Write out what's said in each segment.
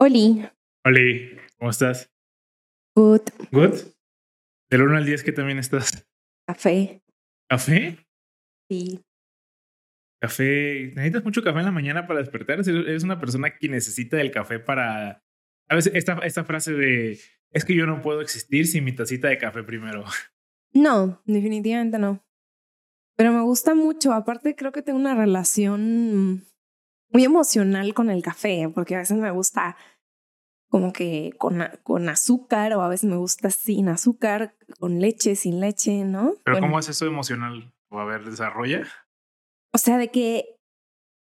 Oli. Oli, ¿cómo estás? Good. ¿Good? Del 1 al 10, ¿qué también estás? Café. ¿Café? Sí. Café. ¿Necesitas mucho café en la mañana para despertar? ¿Eres una persona que necesita del café para. A veces, esta, esta frase de. Es que yo no puedo existir sin mi tacita de café primero. No, definitivamente no. Pero me gusta mucho. Aparte, creo que tengo una relación muy emocional con el café, porque a veces me gusta como que con, con azúcar o a veces me gusta sin azúcar, con leche, sin leche, ¿no? Pero ¿cómo es eso emocional? O a ver, desarrolla. O sea, de que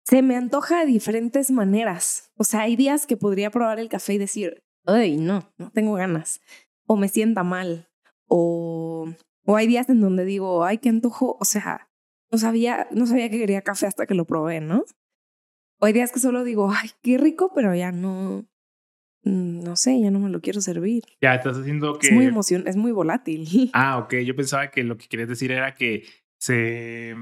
se me antoja de diferentes maneras. O sea, hay días que podría probar el café y decir, ay, no, no tengo ganas. O me sienta mal. O, o hay días en donde digo, ay, qué antojo. O sea, no sabía, no sabía que quería café hasta que lo probé, ¿no? O hay días que solo digo, ay, qué rico, pero ya no, no sé, ya no me lo quiero servir. Ya, estás haciendo que... Es muy emoción, es muy volátil. Ah, ok, yo pensaba que lo que querías decir era que se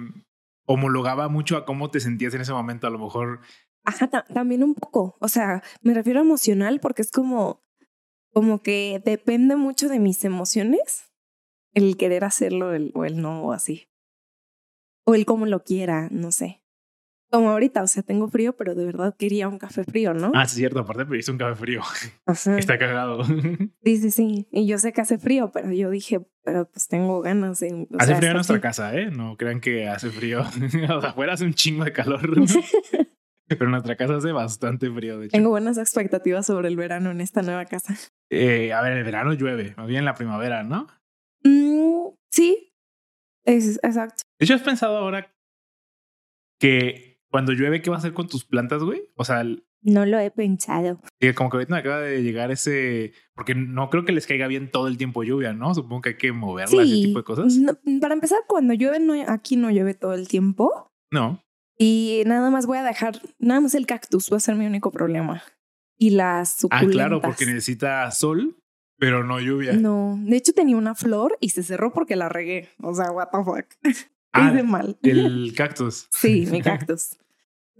homologaba mucho a cómo te sentías en ese momento, a lo mejor. Ajá, también un poco, o sea, me refiero a emocional porque es como, como que depende mucho de mis emociones el querer hacerlo el, o el no o así. O el cómo lo quiera, no sé. Como ahorita, o sea, tengo frío, pero de verdad quería un café frío, ¿no? Ah, sí, cierto, aparte pediste un café frío. Está cagado. Sí, sí, sí. Y yo sé que hace frío, pero yo dije, pero pues tengo ganas de. Hace frío en nuestra casa, ¿eh? No crean que hace frío. o sea, afuera hace un chingo de calor. pero en nuestra casa hace bastante frío, de hecho. Tengo buenas expectativas sobre el verano en esta nueva casa. Eh, a ver, el verano llueve, más bien la primavera, ¿no? Mm, sí, es, exacto. De hecho, ¿has pensado ahora que cuando llueve, ¿qué vas a hacer con tus plantas, güey? O sea, no lo he pensado. Como que ahorita me acaba de llegar ese. Porque no creo que les caiga bien todo el tiempo lluvia, ¿no? Supongo que hay que moverla, ese tipo de cosas. para empezar, cuando llueve, no, aquí no llueve todo el tiempo. No. Y nada más voy a dejar. Nada más el cactus va a ser mi único problema. Y las suculentas. Ah, claro, porque necesita sol, pero no lluvia. No. De hecho, tenía una flor y se cerró porque la regué. O sea, what the fuck. Ah, Hice mal. El cactus. Sí, mi cactus.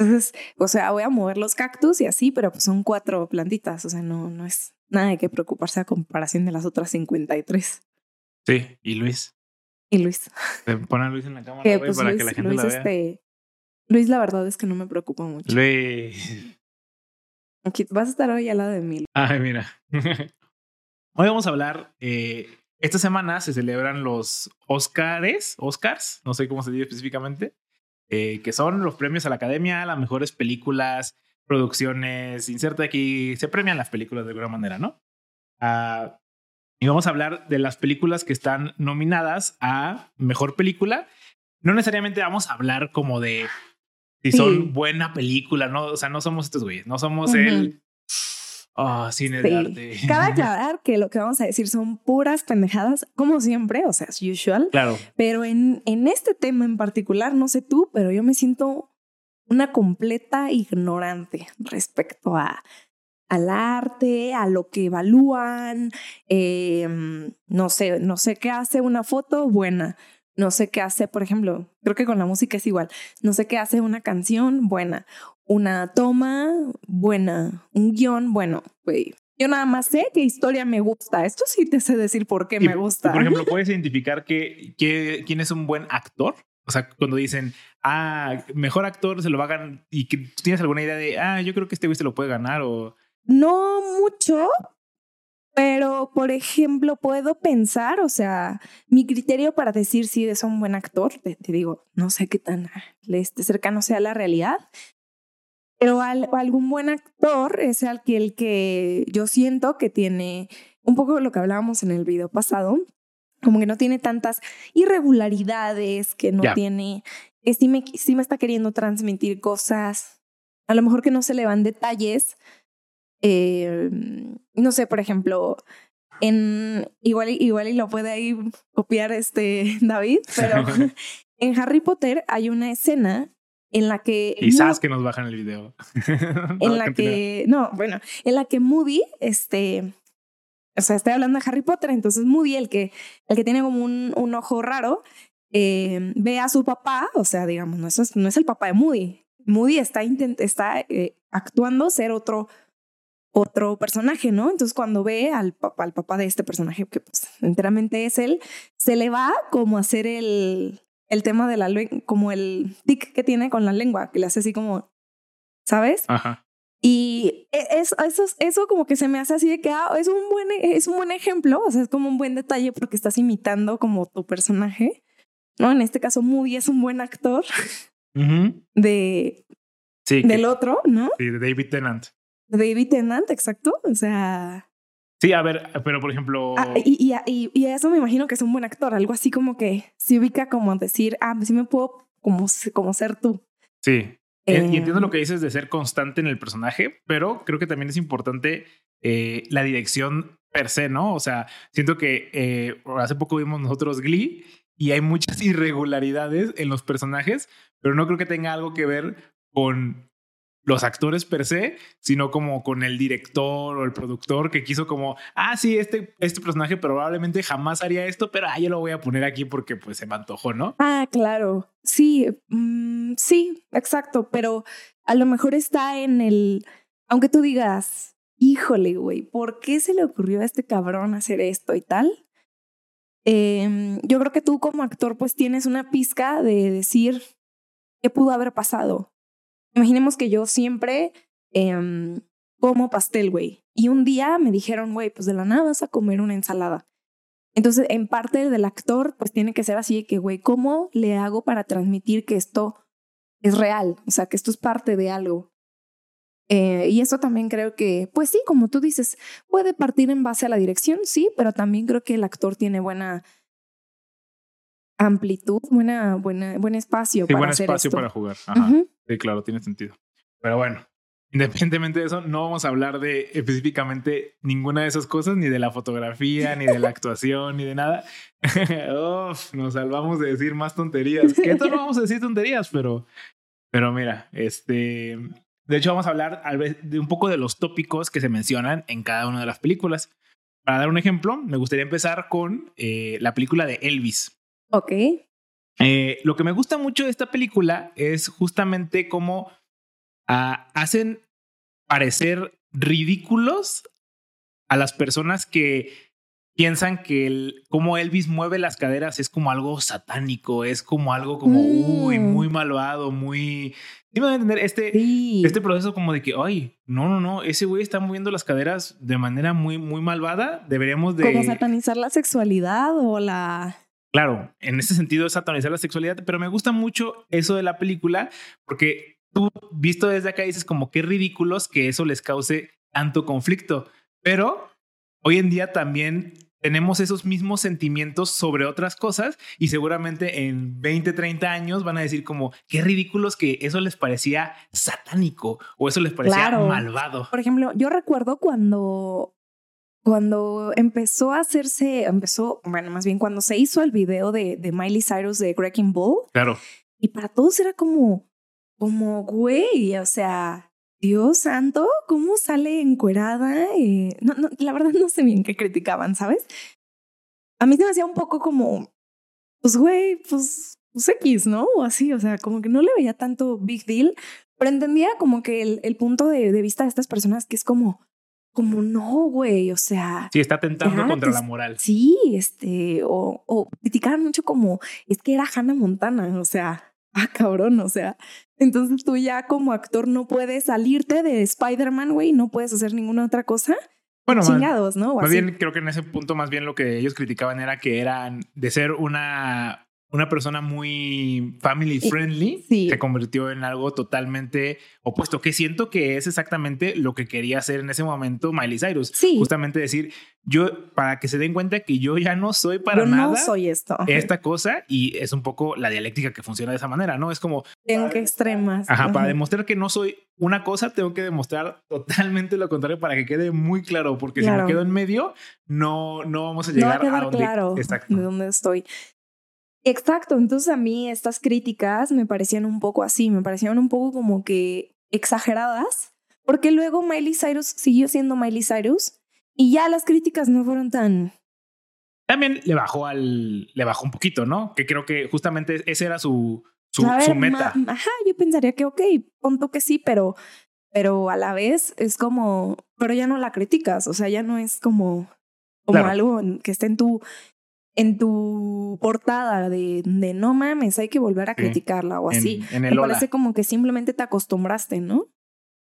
Entonces, o sea, voy a mover los cactus y así, pero pues son cuatro plantitas, o sea, no, no es nada de qué preocuparse a comparación de las otras 53. Sí, y Luis. Y Luis. Pon a Luis en la cámara que, pues, para que la gente Luis, la vea. Este, Luis, la verdad es que no me preocupa mucho. Luis. Aquí, vas a estar hoy al lado de mí. Ay, mira. hoy vamos a hablar. Eh, esta semana se celebran los Oscars, Oscars, no sé cómo se dice específicamente. Eh, que son los premios a la academia, las mejores películas, producciones, inserta aquí, se premian las películas de alguna manera, ¿no? Uh, y vamos a hablar de las películas que están nominadas a mejor película. No necesariamente vamos a hablar como de si son buena película, ¿no? O sea, no somos estos güeyes, no somos el Ah, cine de arte. Cabe aclarar que lo que vamos a decir son puras pendejadas, como siempre, o sea, es usual. Claro. Pero en, en este tema en particular, no sé tú, pero yo me siento una completa ignorante respecto a al arte, a lo que evalúan, em, no sé, no sé qué hace una foto buena, no sé qué hace, por ejemplo, creo que con la música es igual, no sé qué hace una canción buena, una toma buena, un guion bueno. Yo nada más sé qué historia me gusta. Esto sí te sé decir por qué me gusta. por ejemplo, ¿puedes identificar que, quién es un buen actor? O sea, cuando dicen, ah, mejor actor se lo va a ganar y que tienes alguna idea de, ah, yo creo que este güey se lo puede ganar o... No mucho, pero, por ejemplo, puedo pensar, o sea, mi criterio para decir si es un buen actor, te, digo, no sé qué tan este, cercano sea la realidad, pero algún buen actor es el que, el que yo siento que tiene un poco lo que hablábamos en el video pasado, como que no tiene tantas irregularidades, que no tiene, que sí me, sí me está queriendo transmitir cosas, a lo mejor que no se le van detalles. Eh, no sé, por ejemplo, en igual, igual y lo puede ahí copiar este David, pero en Harry Potter hay una escena en la que... Quizás que nos bajan el video. en la que... No, bueno, en la que Moody, este... O sea, estoy hablando de Harry Potter, entonces Moody, el que, el que tiene como un, un ojo raro, eh, ve a su papá, o sea, digamos, no es, no es el papá de Moody. Moody está, está eh, actuando ser otro, otro personaje, ¿no? Entonces cuando ve al papá, al papá de este personaje, que pues enteramente es él, se le va como a hacer el, el tema de la lengua, como el tic que tiene con la lengua, que le hace así como, ¿sabes? Ajá. Y e, eso, eso, eso como que se me hace así de que ah, es, un buen, es un buen ejemplo, o sea, es como un buen detalle porque estás imitando como tu personaje, ¿no? En este caso, Moody es un buen actor de, sí, del otro, ¿no? Sí, de David Tennant. David Tennant, exacto. O sea. Sí, a ver, pero por ejemplo. Ah, y, y, y, y, eso me imagino que es un buen actor, algo así como que se ubica como decir, ah, sí me puedo como, como ser tú. Sí. y entiendo lo eh, que dices de ser constante en el personaje, pero creo que también es importante eh, la dirección per se, ¿no? O sea, siento que eh, hace poco vimos nosotros Glee y hay muchas irregularidades en los personajes, pero no creo que tenga algo que ver con los actores per se, sino como con el director o el productor que quiso como, ah, sí, este, este personaje probablemente jamás haría esto, pero ah, yo lo voy a poner aquí porque pues se me antojó, ¿no? Ah, claro. Sí, mm, sí, exacto, pero a lo mejor está en el, aunque tú digas, híjole, güey, ¿por qué se le ocurrió a este cabrón hacer esto y tal? Em, yo creo que tú como actor pues tienes una pizca de decir qué pudo haber pasado Imaginemos que yo siempre eh, como pastel, güey. Y un día me dijeron, güey, pues de la nada vas a comer una ensalada. Entonces, en parte del actor, pues tiene que ser así que, güey, ¿cómo le hago para transmitir que esto es real? O sea, que esto es parte de algo. Eh, y eso también creo que, pues sí, como tú dices, puede partir en base a la dirección, sí, pero también creo que el actor tiene buena amplitud, buena, buena, buen espacio para buen espacio para jugar. Sí, claro, tiene sentido. Pero bueno, independientemente de eso, no vamos a hablar de específicamente ninguna de esas cosas, ni de la fotografía, ni de la actuación, ni de nada. nos salvamos de decir más tonterías. Que esto no vamos a decir tonterías, pero, pero mira, este, de hecho vamos a hablar de un poco de los tópicos que se mencionan en cada una de las películas. Para dar un ejemplo, me gustaría empezar con eh, la película de Elvis. Ok. Eh, lo que me gusta mucho de esta película es justamente cómo ah, hacen parecer ridículos a las personas que piensan que el, cómo Elvis mueve las caderas es como algo satánico, es como algo como uy, mm. muy malvado, muy. ¿Sí me a entender? Este, este proceso como de que, ay, no, no, no, ese güey está moviendo las caderas de manera muy, muy malvada. Deberíamos de. Como satanizar la sexualidad o la. Claro, en ese sentido es satanizar la sexualidad, pero me gusta mucho eso de la película porque tú, visto desde acá, dices como qué ridículos que eso les cause tanto conflicto. Pero hoy en día también tenemos esos mismos sentimientos sobre otras cosas y seguramente en 20, 30 años van a decir como qué ridículos que eso les parecía satánico o eso les parecía malvado. Por ejemplo, yo recuerdo cuando cuando empezó a hacerse, empezó, bueno, más bien cuando se hizo el video de, de Miley Cyrus de Wrecking Ball. Claro. Y para todos era como, como, güey, o sea, Dios santo, ¿cómo sale encuerada? Eh, no, no, la verdad no sé bien qué criticaban, ¿sabes? A mí se me hacía un poco como, pues, güey, pues, pues X, ¿no? O así, o sea, como que no le veía tanto big deal, pero entendía como que el, el punto de, de vista de estas personas que es como, como no, güey, o sea. Sí, está tentando contra la moral. Sí, este, o, o criticaban mucho como, es que era Hannah Montana, o sea, ah, cabrón, o sea. Entonces tú ya como actor no puedes salirte de Spider-Man, güey, no puedes hacer ninguna otra cosa. Bueno, chingados, ¿no? más bien, creo que en ese punto, más bien lo que ellos criticaban era que eran de ser una una persona muy family friendly se convirtió en algo totalmente opuesto, que siento que es exactamente lo que quería hacer en ese momento Miley Cyrus. Justamente decir, yo, para que se den cuenta que yo ya no soy para nada. No soy esto. Esta cosa y es un poco la dialéctica que funciona de esa manera, ¿no? Es como... Tengo que extremas. Ajá, para demostrar que no soy una cosa, tengo que demostrar totalmente lo contrario para que quede muy claro, porque si me quedo en medio, no, no vamos a llegar a, donde, claro de dónde estoy. Exacto, entonces a mí estas críticas me parecían un poco así, me parecían un poco como que exageradas, porque luego Miley Cyrus siguió siendo Miley Cyrus y ya las críticas no fueron tan... También le bajó al, le bajó un poquito, ¿no? Que creo que justamente ese era su, su, su meta. ajá, yo pensaría que ok, punto que sí, pero pero a la vez es como, pero ya no la criticas, o sea, ya no es como, como Claro. algo que esté en tu, en tu portada de, de no mames, hay que volver a Sí. criticarla o En- así. En, Me el hola. parece como que simplemente te acostumbraste, ¿no?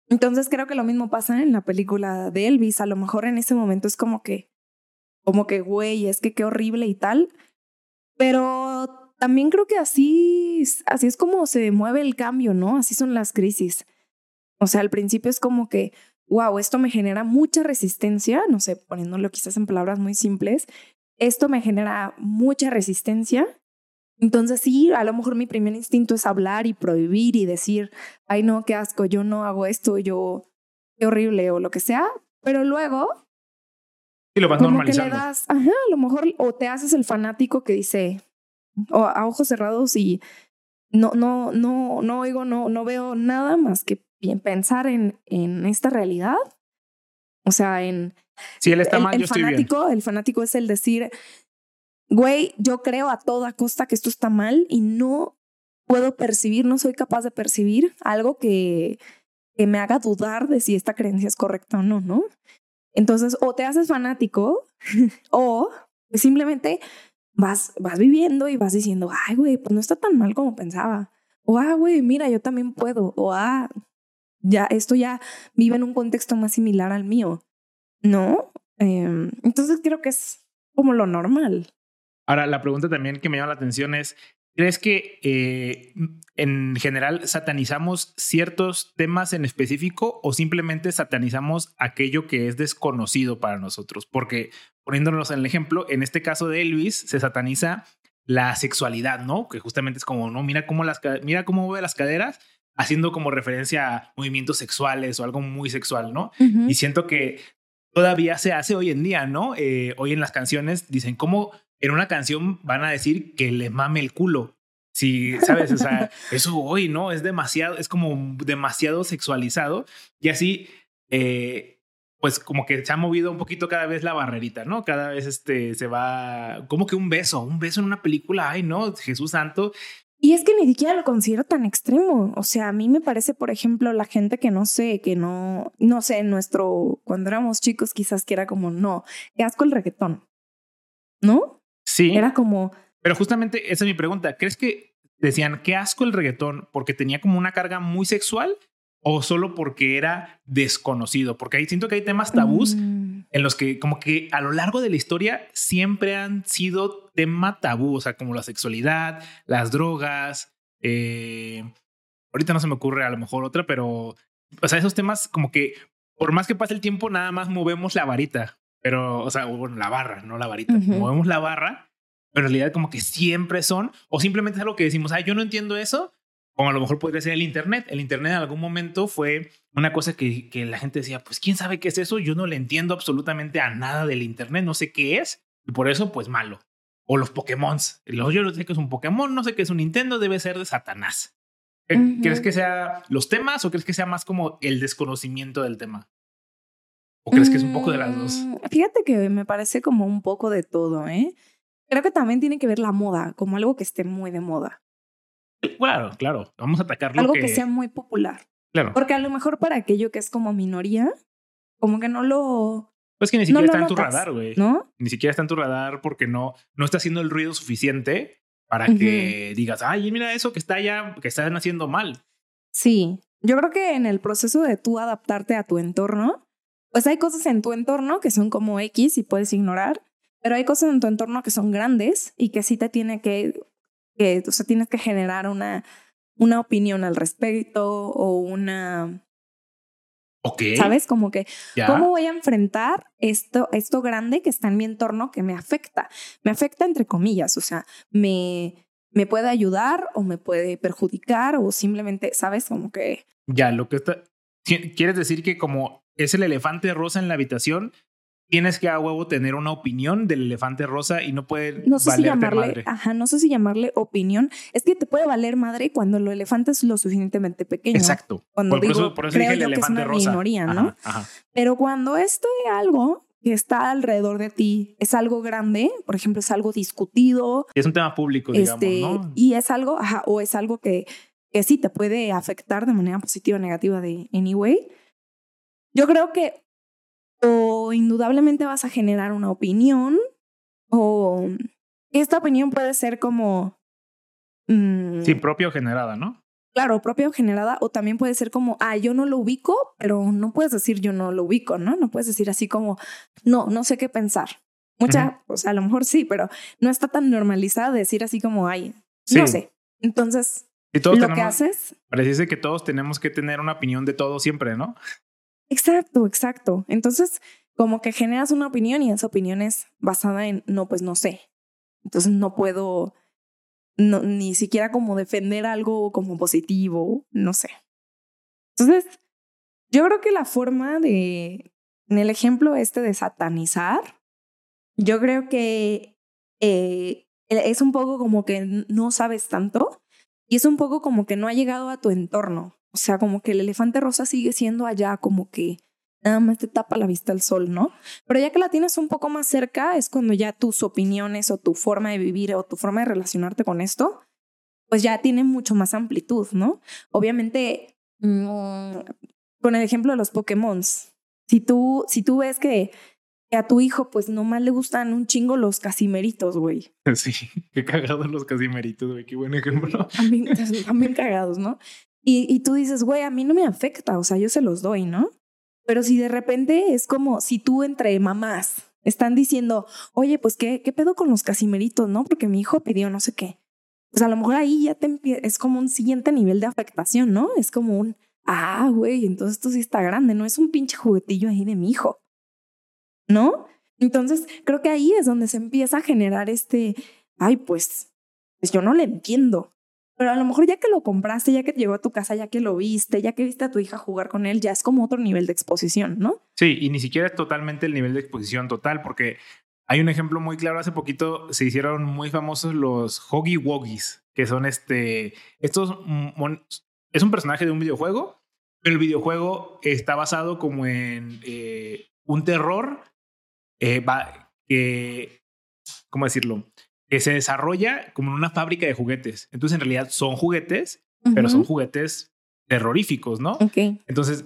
Entonces creo que lo mismo pasa en la película de Elvis. A lo mejor en ese momento es como que, como que, güey, es que qué horrible y tal. Pero también creo que así, así es como se mueve el cambio, ¿no? Así son las crisis. O sea, al principio es como que, wow, esto me genera mucha resistencia, no sé, poniéndolo quizás en palabras muy simples, esto me genera mucha resistencia. Entonces sí, a lo mejor mi primer instinto es hablar y prohibir y decir, ay no, qué asco, yo no hago esto, yo, qué horrible o lo que sea, pero luego Y lo vas como que le normalizando. das, ajá, a lo mejor o te haces el fanático que dice o a ojos cerrados y no, no, no, no oigo, no, no veo nada más que pensar en, en esta realidad. O sea, en Si él está el, mal, el yo estoy bien. fanático, el fanático es el decir, güey, yo creo a toda costa que esto está mal y no puedo percibir, no soy capaz de percibir algo que, que me haga dudar de si esta creencia es correcta o no, ¿no? Entonces, o te haces fanático o pues, simplemente vas, vas viviendo y vas diciendo, ay, güey, pues no está tan mal como pensaba. O, ah, güey, mira, yo también puedo. O, ah, ya, esto ya vive en un contexto más similar al mío. ¿No? Em, entonces creo que es como lo normal. Ahora, la pregunta también que me llama la atención es, ¿crees que eh, en general satanizamos ciertos temas en específico o simplemente satanizamos aquello que es desconocido para nosotros? Porque poniéndonos en el ejemplo, en este caso de Elvis, se sataniza la sexualidad, ¿no? Que justamente es como, no, mira cómo las, mira cómo mueve las caderas, haciendo como referencia a movimientos sexuales o algo muy sexual, ¿no? Y siento que todavía se hace hoy en día, ¿no? Eh, hoy en las canciones dicen cómo en una canción van a decir que le mame el culo. Sí, sabes, o sea, eso hoy, ¿no? Es demasiado, es como demasiado sexualizado y así, eh, pues como que se ha movido un poquito cada vez la barrerita, ¿no? Cada vez este se va, como que un beso, un beso en una película, ay, no, Jesús Santo, Y es que ni siquiera lo considero tan extremo. O sea, a mí me parece, por ejemplo, la gente que no sé, que no, no sé, nuestro, cuando éramos chicos quizás que era como, no, qué asco el reggaetón. ¿No? sí. Era como, Pero justamente esa es mi pregunta. ¿Crees que decían qué asco el reggaetón porque tenía como una carga muy sexual o solo porque era desconocido? Porque ahí siento que hay temas tabús mm, en los que como que a lo largo de la historia siempre han sido tema tabú, o sea, como la sexualidad, las drogas, eh, ahorita no se me ocurre a lo mejor otra, pero, o sea, esos temas como que por más que pase el tiempo, nada más movemos la varita, pero, o sea, bueno, la barra, no la varita, movemos la barra, pero en realidad como que siempre son, o simplemente es algo que decimos, ay, yo no entiendo eso, como a lo mejor podría ser el Internet. El Internet en algún momento fue una cosa que, que la gente decía, pues quién sabe qué es eso, yo no le entiendo absolutamente a nada del Internet, no sé qué es, y por eso pues malo. O los Pokémon. Yo no sé qué es un Pokémon, no sé qué es un Nintendo, debe ser de Satanás. ¿Qué- Ujú. ¿Crees que sea los temas o crees que sea más como el desconocimiento del tema? ¿O crees que es un poco de las dos? mm, Fíjate que me parece como un poco de todo, ¿eh? Creo que también tiene que ver la moda, como algo que esté muy de moda, Claro, claro. Vamos a atacar algo que... que sea muy popular. Claro. Porque a lo mejor para aquello que es como minoría, como que no lo, Pues que ni no siquiera lo está en tu radar, güey. ¿no? Ni siquiera está en tu radar porque no, no está haciendo el ruido suficiente para que digas, ay, mira eso que está allá, que están haciendo mal. Sí, yo creo que en el proceso de tú adaptarte a tu entorno, pues hay cosas en tu entorno que son como X y puedes ignorar, pero hay cosas en tu entorno que son grandes y que sí te tiene que, que o sea, tienes que generar una, una opinión al respecto o una, Ok. ¿sabes? Como que. ¿cómo voy a enfrentar esto, esto grande que está en mi entorno que me afecta? Me afecta entre comillas, o sea, me, me puede ayudar o me puede perjudicar o simplemente, ¿sabes? Como que... Ya, lo que está. Qui- ¿Quieres decir que como es el elefante rosa en la habitación, tienes que a huevo tener una opinión del elefante rosa y no puede No sé si llamarle, madre? ajá, no sé si llamarle opinión. Es que te puede valer madre cuando el elefante es lo suficientemente pequeño. Exacto. Cuando por, por digo, eso, por eso creo dije el yo que es elefante una rosa. minoría, ¿no? Ajá, ajá. Pero cuando esto es algo que está alrededor de ti, es algo grande, por ejemplo, es algo discutido, Es un tema público, digamos, este, ¿no? y es algo, ajá, o es algo que, que sí te puede afectar de manera positiva o negativa de anyway, yo creo que o indudablemente vas a generar una opinión o esta opinión puede ser como... Mm, sí, propia o generada, ¿no? Claro, propia o generada, o también puede ser como, ah, yo no lo ubico, pero no puedes decir yo no lo ubico, ¿no? No puedes decir así como, no, no sé qué pensar. Mucha, o sea, a lo mejor sí, pero no está tan normalizada decir así como, ay, no sé. Entonces, lo que haces... Parece que todos tenemos que tener una opinión de todo siempre, ¿no? Exacto, exacto. Entonces, como que generas una opinión y esa opinión es basada en, no, pues no sé. Entonces no puedo ni siquiera como defender algo como positivo, no sé. Entonces, yo creo que la forma de, en el ejemplo este de satanizar, yo creo que eh, es un poco como que no sabes tanto y es un poco como que no ha llegado a tu entorno. O sea, como que el elefante rosa sigue siendo allá, como que nada más te tapa la vista al sol, ¿no? Pero ya que la tienes un poco más cerca, es cuando ya tus opiniones o tu forma de vivir o tu forma de relacionarte con esto, pues ya tiene mucho más amplitud, ¿no? Obviamente, mm, con el ejemplo de los Pokémon, si tú, si tú ves que a tu hijo, pues nomás le gustan un chingo los casimeritos, güey. Sí, qué cagados los casimeritos, güey, qué buen ejemplo. También, también cagados, ¿no? Y, tú dices, güey, a mí no me afecta, o sea, yo se los doy, ¿no? Pero si de repente es como si tú entre mamás están diciendo, oye, pues qué, qué pedo con los casimeritos, ¿no? Porque mi hijo pidió no sé qué. Pues a lo mejor ahí ya te es como un siguiente nivel de afectación, ¿no? Es como un, ah, güey, entonces esto sí está grande, no es un pinche juguetillo ahí de mi hijo. ¿No? Entonces creo que ahí es donde se empieza a generar este, ay, pues, pues yo no le entiendo. Pero a lo mejor ya que lo compraste, ya que llegó a tu casa, ya que lo viste, ya que viste a tu hija jugar con él, ya es como otro nivel de exposición, ¿no? Sí, y ni siquiera es totalmente el nivel de exposición total, porque hay un ejemplo muy claro. Hace poquito se hicieron muy famosos los Hoggy Woggies, que son este. Estos. Es un personaje de un videojuego, pero el videojuego está basado como en eh, un terror eh, que. ¿Cómo decirlo? Que se desarrolla como en una fábrica de juguetes. Entonces, en realidad son juguetes, pero son juguetes terroríficos, ¿no? Ok. Entonces,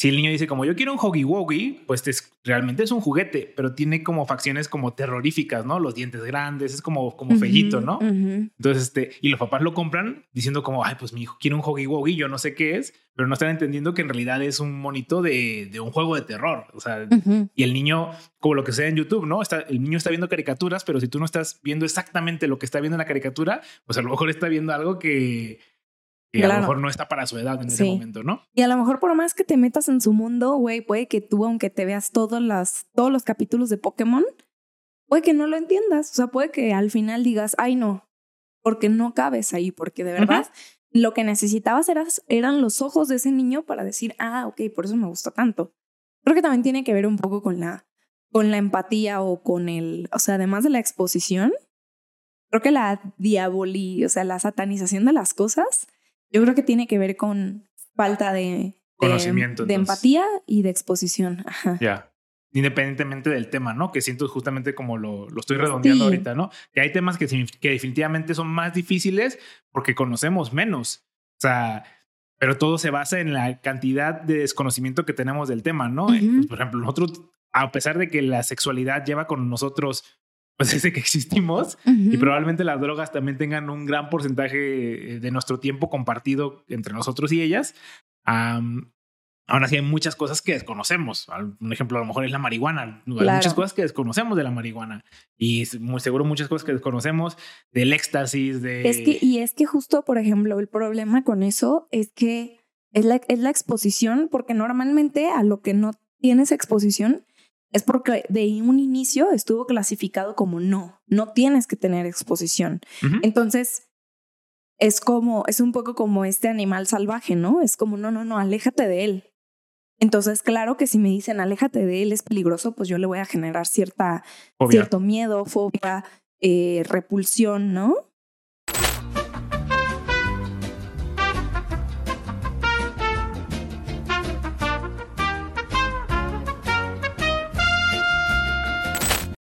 si el niño dice como yo quiero un Hoggy Woggy, pues es, realmente es un juguete, pero tiene como facciones como terroríficas, ¿no? Los dientes grandes, es como, como fellito, ¿no? Entonces, este, y los papás lo compran diciendo como, ay, pues mi hijo quiere un Hoggy Woggy, yo no sé qué es, pero no están entendiendo que en realidad es un monito de, de un juego de terror. O sea, y el niño, como lo que sea en YouTube, ¿no? Está, el niño está viendo caricaturas, pero si tú no estás viendo exactamente lo que está viendo en la caricatura, pues a lo mejor está viendo algo que y a lo mejor no está para su edad en ese momento, ¿no? Y a lo mejor por más que te metas en su mundo, güey, puede que tú, aunque te veas todos, las, todos los capítulos de Pokémon, puede que no lo entiendas. O sea, puede que al final digas, ay, no, porque no cabes ahí, porque de verdad lo que necesitabas eran los ojos de ese niño para decir, ah, ok, por eso me gusta tanto. Creo que también tiene que ver un poco con la, con la empatía o con el, o sea, además de la exposición, creo que la diabolía, o sea, la satanización de las cosas yo creo que tiene que ver con falta de, conocimiento, de, empatía y de exposición. Ya. Independientemente del tema, ¿no? Que siento justamente como lo, lo estoy redondeando ahorita, ¿no? Que hay temas que, que definitivamente son más difíciles porque conocemos menos. O sea, pero todo se basa en la cantidad de desconocimiento que tenemos del tema, ¿no? Pues, por ejemplo, nosotros, a pesar de que la sexualidad lleva con nosotros pues desde que existimos y probablemente las drogas también tengan un gran porcentaje de nuestro tiempo compartido entre nosotros y ellas. aún así hay muchas cosas que desconocemos. Un ejemplo a lo mejor es la marihuana. Hay muchas cosas que desconocemos de la marihuana y muy seguro muchas cosas que desconocemos del éxtasis, de... Es que, y es que justo, por ejemplo, el problema con eso es que es la, es la exposición, porque normalmente a lo que no tienes exposición es porque de un inicio estuvo clasificado como no, no tienes que tener exposición. Entonces, es como, es un poco como este animal salvaje, ¿no? Es como, no, no, no, aléjate de él. Entonces, claro que si me dicen aléjate de él, es peligroso, pues yo le voy a generar cierta, cierto miedo, fobia, eh, repulsión, ¿no?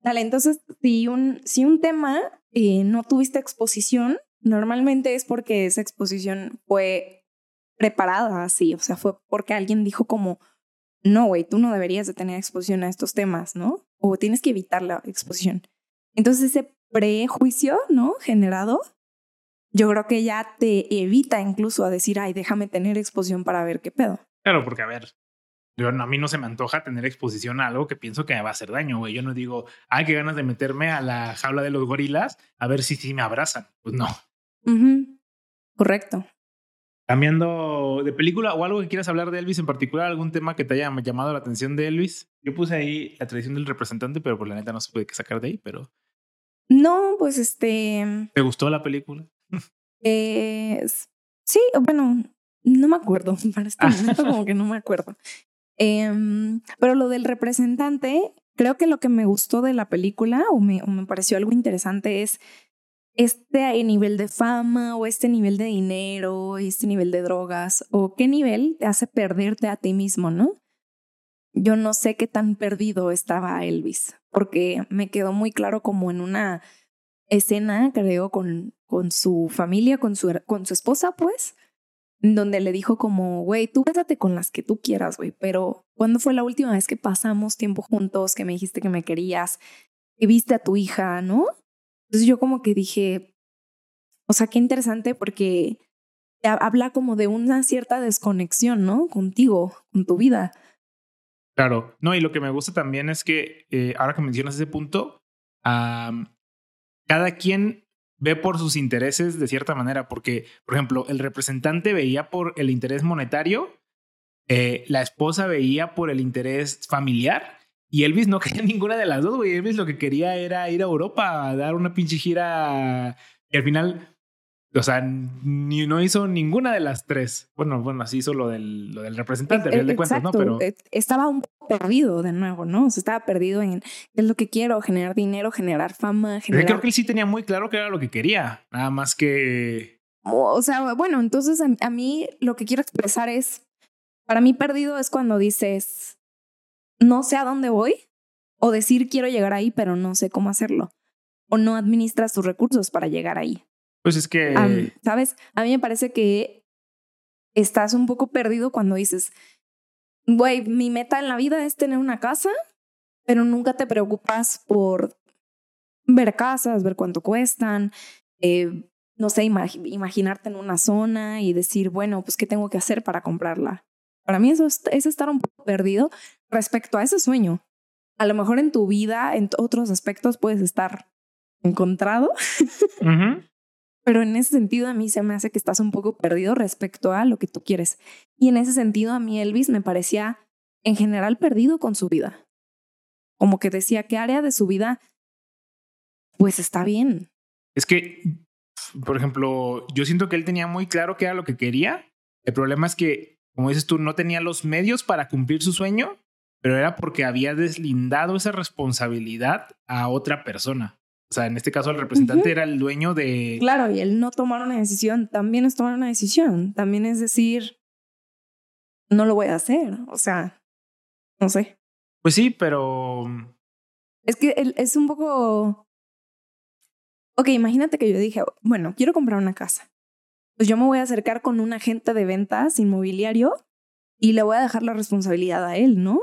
Dale, entonces, si un, si un tema eh, no tuviste exposición, normalmente es porque esa exposición fue preparada así, o sea, fue porque alguien dijo como, no, güey, tú no deberías de tener exposición a estos temas, ¿no? O tienes que evitar la exposición. Entonces ese prejuicio, ¿no? Generado, yo creo que ya te evita incluso a decir, ay, déjame tener exposición para ver qué pedo. Claro, porque a ver, yo, a mí no se me antoja tener exposición a algo que pienso que me va a hacer daño, güey. Yo no digo, ay, qué ganas de meterme a la jaula de los gorilas a ver si sí me abrazan. Pues no. Correcto. Cambiando de película o algo que quieras hablar de Elvis en particular, algún tema que te haya llamado la atención de Elvis. Yo puse ahí la tradición del representante, pero por la neta no se puede sacar de ahí, pero. No, pues este. ¿Te gustó la película? Eh, sí, bueno, no me acuerdo. Para este momento, como que no me acuerdo. Em, pero lo del representante, creo que lo que me gustó de la película o me, pareció algo interesante es este nivel de fama o este nivel de dinero, este nivel de drogas o qué nivel te hace perderte a ti mismo, ¿no? Yo no sé qué tan perdido estaba Elvis, porque me quedó muy claro como en una escena, creo, con, con su familia, con su, con su esposa, pues, donde le dijo como, güey, tú quédate con las que tú quieras, güey, pero ¿cuándo fue la última vez que pasamos tiempo juntos, que me dijiste que me querías, que viste a tu hija, ¿no? Entonces yo como que dije, o sea, qué interesante porque habla como de una cierta desconexión, ¿no? Contigo, con tu vida. Claro, no, y lo que me gusta también es que eh, ahora que mencionas ese punto, cada quien ve por sus intereses de cierta manera, porque, por ejemplo, el representante veía por el interés monetario, eh, la esposa veía por el interés familiar. Y Elvis no quería ninguna de las dos, güey. Elvis lo que quería era ir a Europa a dar una pinche gira. Y al final o sea, ni, no hizo ninguna de las tres. Bueno, bueno, así hizo lo del, lo del representante, a de cuentas, ¿no? Pero e, estaba un poco perdido de nuevo, ¿no? O sea, estaba perdido en qué es lo que quiero, generar dinero, generar fama, generar... Creo que él sí tenía muy claro que era lo que quería, nada más que... O, sea, bueno, entonces a, mí lo que quiero expresar es, para mí perdido es cuando dices, no sé a dónde voy, o decir quiero llegar ahí, pero no sé cómo hacerlo, o no administras tus recursos para llegar ahí. Pues es que... ¿Sabes? A mí me parece que estás un poco perdido cuando dices, güey, mi meta en la vida es tener una casa, pero nunca te preocupas por ver casas, ver cuánto cuestan, eh, no sé, imaginarte en una zona y decir, bueno, pues, ¿qué tengo que hacer para comprarla? Para mí eso es, estar un poco perdido respecto a ese sueño. A lo mejor en tu vida, en otros aspectos, puedes estar encontrado, Pero en ese sentido a mí se me hace que estás un poco perdido respecto a lo que tú quieres. Y en ese sentido a mí Elvis me parecía en general perdido con su vida. Como que decía qué área de su vida pues está bien. Es que, por ejemplo, yo siento que él tenía muy claro qué era lo que quería. El problema es que, como dices tú, no tenía los medios para cumplir su sueño, pero era porque había deslindado esa responsabilidad a otra persona. O sea, en este caso el representante era el dueño de... Claro, y el no tomar una decisión también es tomar una decisión. También es decir, no lo voy a hacer. O sea, no sé. Pues sí, pero... Es que es un poco... Ok, imagínate que yo dije, bueno, quiero comprar una casa. Pues yo me voy a acercar con un agente de ventas inmobiliario y le voy a dejar la responsabilidad a él, ¿no?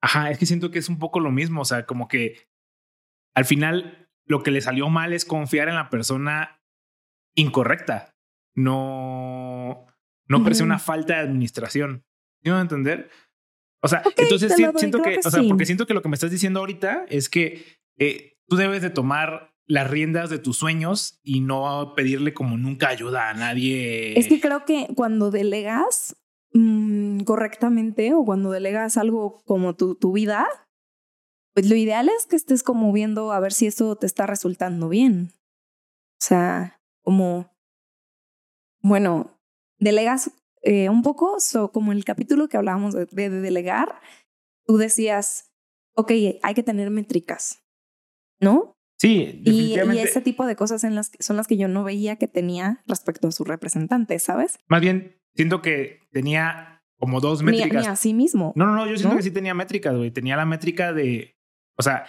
Ajá, es que siento que es un poco lo mismo, o sea, como que al final lo que le salió mal es confiar en la persona incorrecta. No, no parece una falta de administración. ¿Sí a entender? O sea, entonces siento que, o sea, porque siento que lo que me estás diciendo ahorita es que eh, tú debes de tomar las riendas de tus sueños y no pedirle como nunca ayuda a nadie. Es que creo que cuando delegas mm, correctamente o cuando delegas algo como tu, tu vida, pues lo ideal es que estés como viendo a ver si eso te está resultando bien. O sea, como, bueno, delegas eh, un poco, como el capítulo que hablábamos de, delegar, tú decías, ok, hay que tener métricas, ¿no? Sí, definitivamente. Y, ese tipo de cosas en las, son las que yo no veía que tenía respecto a su representante, ¿sabes? Más bien, siento que tenía como dos métricas. Ni, a sí mismo. No, no, no, yo siento que sí tenía métricas, güey. Tenía la métrica de o sea,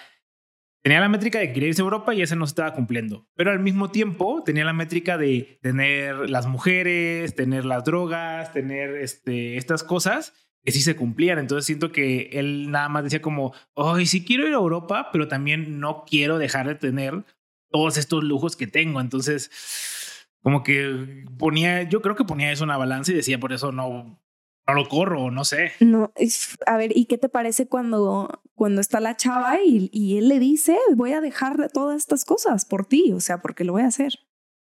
tenía la métrica de querer irse a Europa y esa no se estaba cumpliendo. Pero al mismo tiempo tenía la métrica de tener las mujeres, tener las drogas, tener este, estas cosas que sí se cumplían. Entonces siento que él nada más decía como, hoy sí quiero ir a Europa, pero también no quiero dejar de tener todos estos lujos que tengo. Entonces, como que ponía, yo creo que ponía eso en una balanza y decía, por eso no, no lo corro, no sé. No, a ver, ¿y qué te parece cuando, cuando está la chava y, y él le dice, voy a dejar todas estas cosas por ti? O sea, porque lo voy a hacer.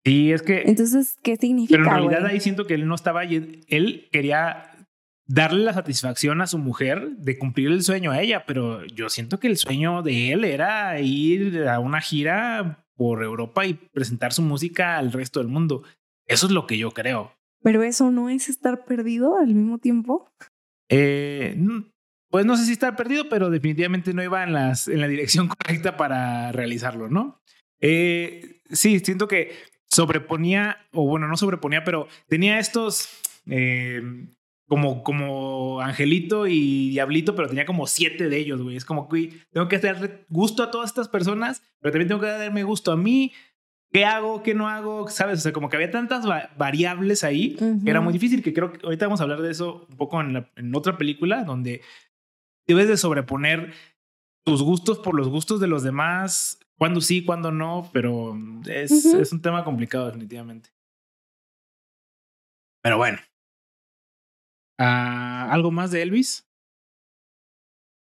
Sí, es que... Entonces, ¿qué significa? Pero en realidad ahí siento que él no estaba, él quería darle la satisfacción a su mujer de cumplir el sueño a ella, pero yo siento que el sueño de él era ir a una gira por Europa y presentar su música al resto del mundo. Eso es lo que yo creo. Pero eso no es estar perdido al mismo tiempo. Eh, pues no sé si estar perdido, pero definitivamente no iba en, las, en la dirección correcta para realizarlo, ¿no? Eh, sí, siento que sobreponía, o bueno, no sobreponía, pero tenía estos eh, como, como Angelito y Diablito, pero tenía como siete de ellos, güey. Es como que tengo que hacer gusto a todas estas personas, pero también tengo que darme gusto a mí. ¿Qué hago? ¿Qué no hago? ¿Sabes? O sea, como que había tantas variables ahí que era muy difícil, que creo que ahorita vamos a hablar de eso un poco en, en otra película, donde debes de sobreponer tus gustos por los gustos de los demás, cuando sí, cuando no, pero es, es un tema complicado definitivamente. Pero bueno, ¿Algo más de Elvis?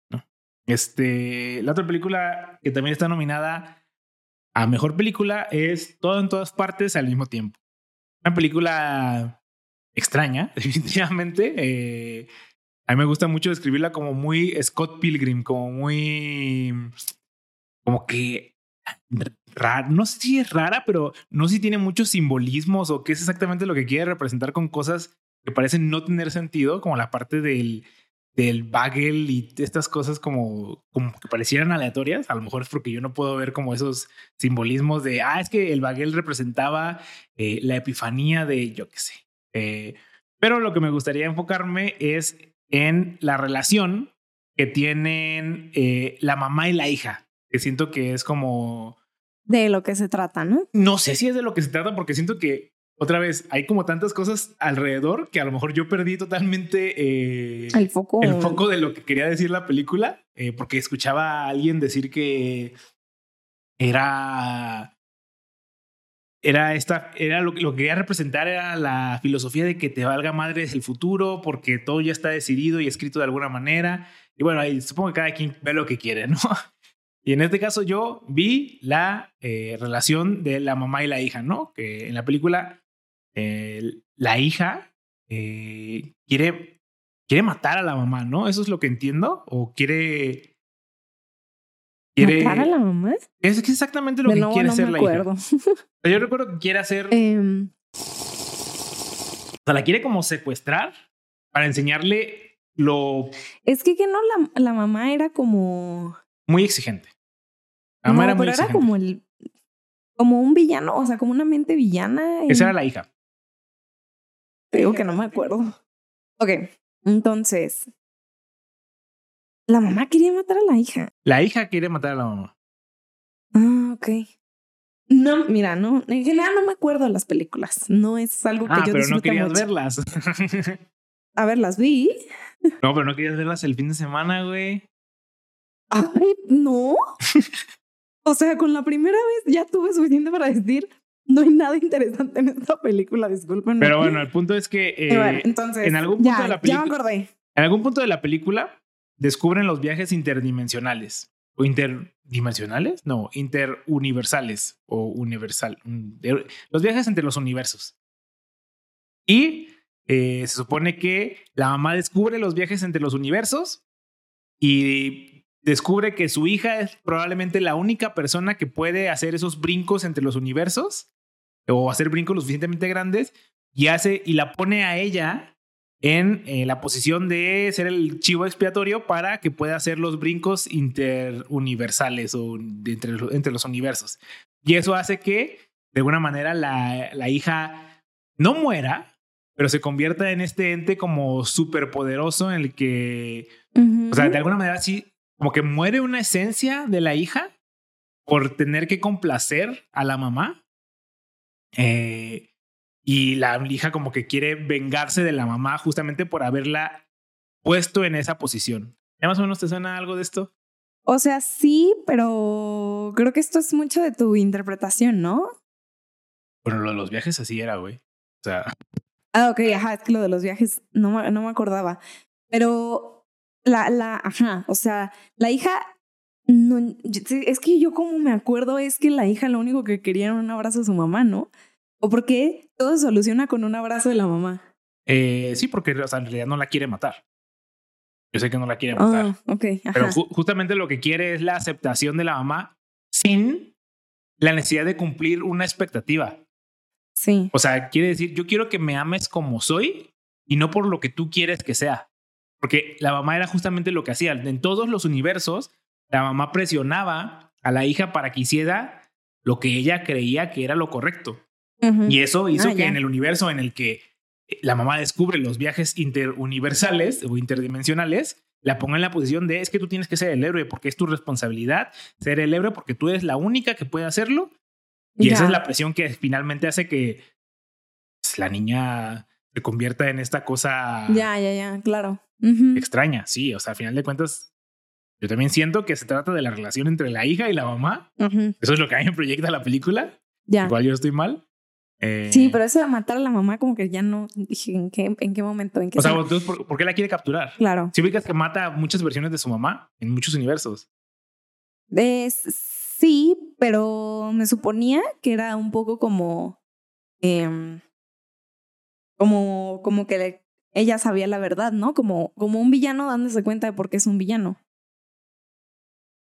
No. Este, la otra película que también está nominada a mejor película es Todo en todas partes al mismo tiempo. Una película extraña, definitivamente. Eh, a mí me gusta mucho describirla como muy Scott Pilgrim, como muy. como que. Rara, no sé si es rara, pero no sé si tiene muchos simbolismos o qué es exactamente lo que quiere representar con cosas que parecen no tener sentido, como la parte del, del bagel y estas cosas como, como que parecieran aleatorias. A lo mejor es porque yo no puedo ver como esos simbolismos de, ah, es que el bagel representaba eh, la epifanía de, yo qué sé. Eh, pero lo que me gustaría enfocarme es en la relación que tienen eh, la mamá y la hija, que siento que es como... De lo que se trata, ¿no? No sé si es de lo que se trata porque siento que otra vez, hay como tantas cosas alrededor que a lo mejor yo perdí totalmente eh, el, foco. el foco de lo que quería decir la película, eh, porque escuchaba a alguien decir que era era esta, era lo, lo, que quería representar era la filosofía de que te valga madre el futuro porque todo ya está decidido y escrito de alguna manera. Y bueno, ahí supongo que cada quien ve lo que quiere, ¿no? Y en este caso yo vi la eh, relación de la mamá y la hija, ¿no? Que en la película la hija eh, quiere, quiere matar a la mamá, ¿no? Eso es lo que entiendo. O quiere. quiere ¿Matar a la mamá? Es, exactamente lo que quiere hacer la hija. Yo recuerdo que quiere hacer. Em. O sea, la quiere como secuestrar para enseñarle lo. Es que que no, la, la mamá era como. Muy exigente. La mamá era muy pero era como el. Como un villano, o sea, como una mente villana. Esa era la hija. Digo que no me acuerdo. Ok, entonces. La mamá quería matar a la hija. La hija quiere matar a la mamá. Ah, ok. No, mira, no, en general no me acuerdo de las películas. No es algo que ah, yo pero no querías verlas. a ver, las vi. No, pero no querías verlas el fin de semana, güey. Ay, no. o sea, con la primera vez ya tuve suficiente para decir, no hay nada interesante en esta película, disculpen. Pero bueno, el punto es que eh, entonces, en algún punto de la película. Ya me acordé. En algún punto de la película descubren los viajes interdimensionales. ¿O interdimensionales? No, interuniversales o universal. Los viajes entre los universos. Y eh, se supone que la mamá descubre los viajes entre los universos y descubre que su hija es probablemente la única persona que puede hacer esos brincos entre los universos o hacer brincos lo suficientemente grandes y hace y la pone a ella en eh, la posición de ser el chivo expiatorio para que pueda hacer los brincos interuniversales o entre, entre los universos. Y eso hace que, de alguna manera, la, la hija no muera, pero se convierta en este ente como súper poderoso en el que, o sea, de alguna manera sí, como que muere una esencia de la hija, por tener que complacer a la mamá. Eh, y la hija como que quiere vengarse de la mamá justamente por haberla puesto en esa posición. ¿Ya más o menos te suena algo de esto? O sea, sí, pero creo que esto es mucho de tu interpretación, ¿no? Bueno, lo de los viajes así era, güey. O sea. Ah, ok, ajá, es que lo de los viajes no, no me acordaba. Pero la, la, ajá, o sea, la hija, no, es que yo como me acuerdo es que la hija lo único que quería era un abrazo de su mamá, ¿no? ¿O por qué todo se soluciona con un abrazo de la mamá? Eh, sí, porque o sea, en realidad no la quiere matar. Yo sé que no la quiere matar. Oh, okay, pero justamente lo que quiere es la aceptación de la mamá sin la necesidad de cumplir una expectativa. Sí. O sea, quiere decir, yo quiero que me ames como soy y no por lo que tú quieres que sea. Porque la mamá era justamente lo que hacía. En todos los universos, la mamá presionaba a la hija para que hiciera lo que ella creía que era lo correcto. Y eso hizo ah, que en el universo en el que la mamá descubre los viajes interuniversales o interdimensionales, la ponga en la posición de es que tú tienes que ser el héroe porque es tu responsabilidad ser el héroe porque tú eres la única que puede hacerlo. Y esa es la presión que finalmente hace que pues, la niña se convierta en esta cosa. Ya, ya, ya, claro. Extraña, sí. O sea, al final de cuentas, yo también siento que se trata de la relación entre la hija y la mamá. Eso es lo que a mí me proyecta la película. Ya. Igual yo estoy mal. Sí, eh, pero eso de matar a la mamá, como que ya no dije en qué, en qué momento. En qué o sea, entonces, ¿por, qué la quiere capturar? Claro. Si ubicas que mata muchas versiones de su mamá en muchos universos. sí, pero me suponía que era un poco como. Em, como, como que ella sabía la verdad, ¿no? Como, como un villano dándose cuenta de por qué es un villano.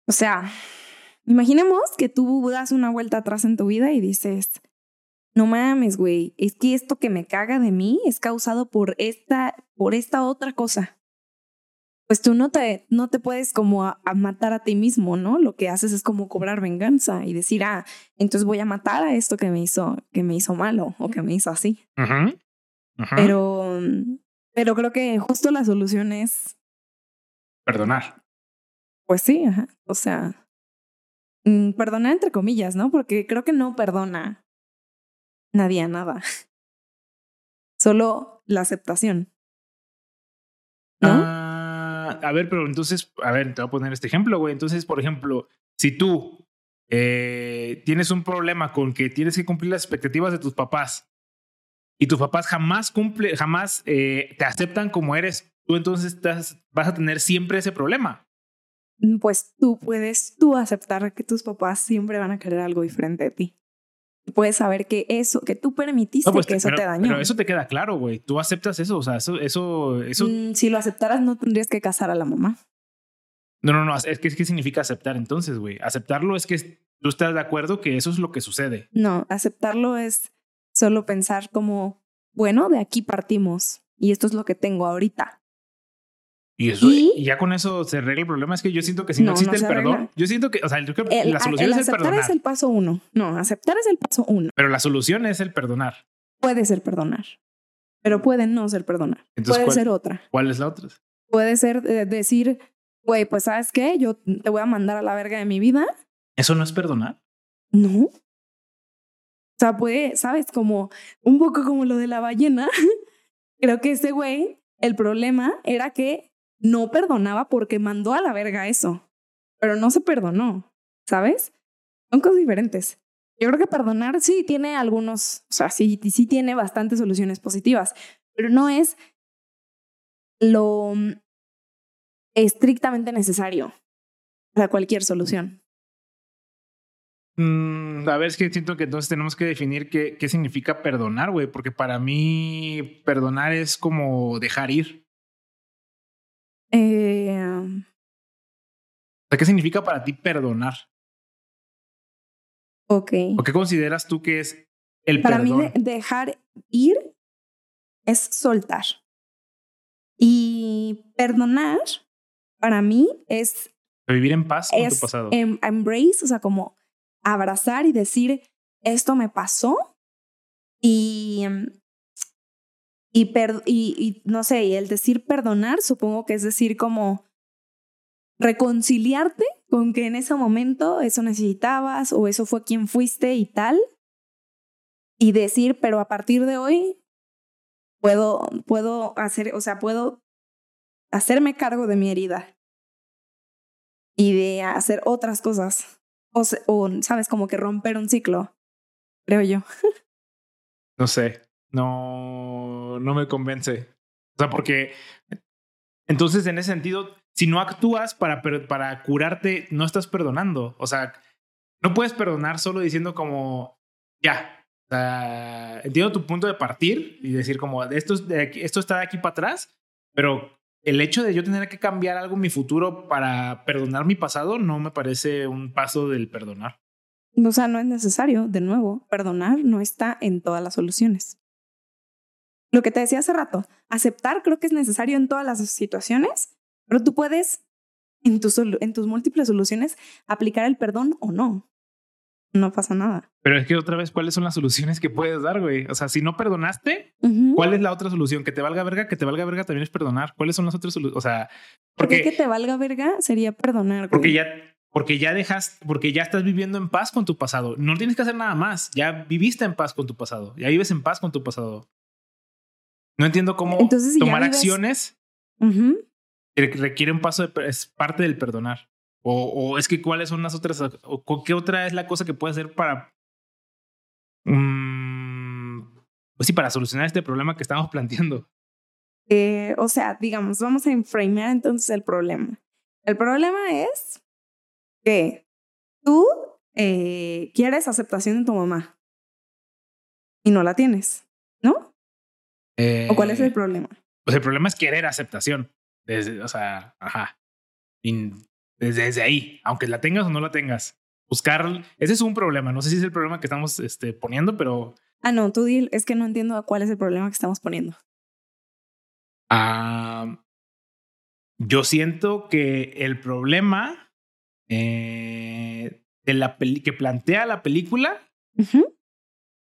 O sea, imaginemos que tú das una vuelta atrás en tu vida y dices no mames, güey, es que esto que me caga de mí es causado por esta, por esta otra cosa. Pues tú no te, no te puedes como a, matar a ti mismo, ¿no? Lo que haces es como cobrar venganza y decir, ah, entonces voy a matar a esto que me hizo, que me hizo malo o que me hizo así. Pero, pero creo que justo la solución es perdonar. Pues sí, ajá. O sea, mm, perdonar entre comillas, ¿no? Porque creo que no perdona nadie a nada. Solo la aceptación. ¿No? Ah, a ver, pero entonces, a ver, te voy a poner este ejemplo, güey. Entonces, por ejemplo, si tú eh, tienes un problema con que tienes que cumplir las expectativas de tus papás y tus papás jamás cumple, jamás eh, te aceptan como eres, tú entonces estás, vas a tener siempre ese problema. Mm, pues tú puedes tú aceptar que tus papás siempre van a querer algo diferente de ti puedes saber que eso, que tú permitiste pues, que eso te dañó. Pero eso te queda claro, güey. Tú aceptas eso, o sea, eso, eso, eso. Mm, si lo aceptaras, no tendrías que casar a la mamá. No, no, no. Es que, ¿qué significa aceptar entonces, güey? Aceptarlo es que tú estás de acuerdo que eso es lo que sucede. No, aceptarlo es solo pensar como, bueno, de aquí partimos y esto es lo que tengo ahorita. Y, eso, ¿Y? ya con eso se arregla el problema. Es que yo siento que si no, existe el perdón, yo siento que, o sea, la solución es el perdonar. es el paso uno. No, aceptar es el paso uno. Pero la solución es el perdonar. Puede ser perdonar, pero puede no ser perdonar. puede ser otra. ¿Cuál es la otra? Puede ser eh, decir, güey, pues sabes qué, yo te voy a mandar a la verga de mi vida. ¿Eso no es perdonar? No. Sea, puede, sabes, como un poco como lo de la ballena. Creo que ese güey, el problema era que no perdonaba porque mandó a la verga eso, pero no se perdonó, ¿sabes? Son cosas diferentes. Yo creo que perdonar sí tiene algunos, o sea, sí, sí tiene bastantes soluciones positivas, pero no es lo estrictamente necesario para cualquier solución. Mm, a ver, es que siento que entonces tenemos que definir qué, qué significa perdonar, güey, porque para mí perdonar es como dejar ir. Eh, ¿Qué significa para ti perdonar? Ok. ¿O qué consideras tú que es el perdón? Para mí dejar ir es soltar. Y perdonar para mí es... Vivir en paz con tu pasado. Em, embrace, o sea, como abrazar y decir, esto me pasó y y, y, no sé, y el decir perdonar, supongo que es decir como reconciliarte con que en ese momento eso necesitabas o eso fue quien fuiste y tal. Y decir, pero a partir de hoy puedo, puedo hacer, o sea, puedo hacerme cargo de mi herida y de hacer otras cosas. O, sabes, como que romper un ciclo, creo yo. No sé, no, no me convence. O sea, porque entonces en ese sentido, si no actúas para, para curarte, no estás perdonando. O sea, no puedes perdonar solo diciendo como, ya, o sea, entiendo tu punto de partir y decir como, esto, esto está de aquí para atrás, pero el hecho de yo tener que cambiar algo en mi futuro para perdonar mi pasado no me parece un paso del perdonar. O sea, no es necesario, de nuevo, perdonar no está en todas las soluciones. Lo que te decía hace rato, aceptar creo que es necesario en todas las situaciones, pero tú puedes en en tus múltiples soluciones aplicar el perdón o no. No pasa nada. Pero es que otra vez, ¿cuáles son las soluciones que puedes dar, güey? O sea, si no perdonaste, ¿cuál es la otra solución? Que te valga verga, que te valga verga también es perdonar. ¿Cuáles son las otras soluciones? O sea, porque... que te valga verga sería perdonar. Porque ya, porque ya dejas, porque ya estás viviendo en paz con tu pasado. No tienes que hacer nada más. Ya viviste en paz con tu pasado. Ya vives en paz con tu pasado. No entiendo cómo tomar acciones requiere un paso de, es parte del perdonar. O, es que cuáles son las otras, o qué otra es la cosa que puede hacer para, mm, pues sí, para solucionar este problema que estamos planteando. Eh, o sea, digamos, vamos a enframear entonces el problema. El problema es que tú eh, quieres aceptación de tu mamá y no la tienes, ¿no? ¿O cuál es el eh, problema? Pues el problema es querer aceptación. Desde, o sea, ajá. desde, ahí, aunque la tengas o no la tengas. Buscar, ese es un problema. No sé si es el problema que estamos este, poniendo, pero. Ah, no, tú di, es que no entiendo cuál es el problema que estamos poniendo. Ah, yo siento que el problema eh, de la que plantea la película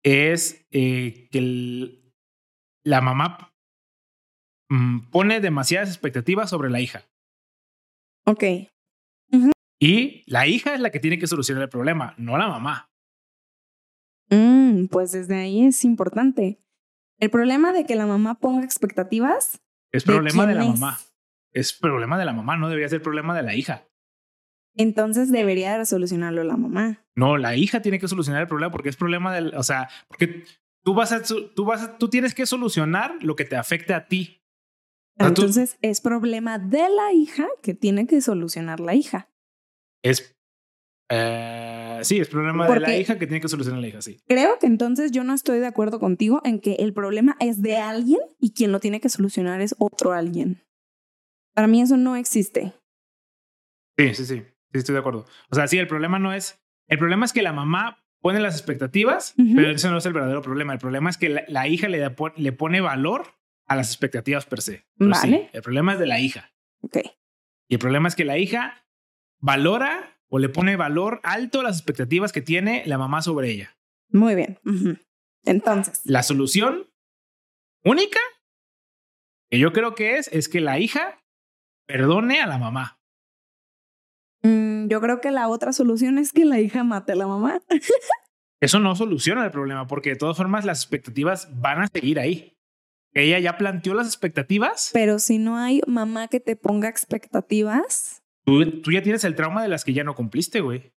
es eh, que la mamá mm, pone demasiadas expectativas sobre la hija. Ok. Y la hija es la que tiene que solucionar el problema, no la mamá. Mm, pues desde ahí es importante. El problema de que la mamá ponga expectativas. Es problema de, la mamá. Es problema de la mamá, no debería ser problema de la hija. Entonces debería de solucionarlo la mamá. No, la hija tiene que solucionar el problema porque es problema del, o sea, porque tú vas a, tú vas tú tienes que solucionar lo que te afecte a ti. Entonces es problema de la hija que tiene que solucionar la hija. Es eh, sí, es problema de la hija que tiene que solucionar la hija, sí. Creo que entonces yo no estoy de acuerdo contigo en que el problema es de alguien y quien lo tiene que solucionar es otro alguien. Para mí eso no existe. Sí, sí, sí, sí, estoy de acuerdo. O sea, sí, el problema no es, el problema es que la mamá pone las expectativas, pero eso no es el verdadero problema. El problema es que la, hija le, le pone valor a las expectativas per se. vale. el problema es de la hija. Ok. Y el problema es que la hija valora o le pone valor alto a las expectativas que tiene la mamá sobre ella. Muy bien. Entonces. La solución única que yo creo que es, es que la hija perdone a la mamá. Mm, yo creo que la otra solución es que la hija mate a la mamá. Eso no soluciona el problema porque de todas formas las expectativas van a seguir ahí. Ella ya planteó las expectativas. Pero si no hay mamá que te ponga expectativas. Tú, ya tienes el trauma de las que ya no cumpliste, güey.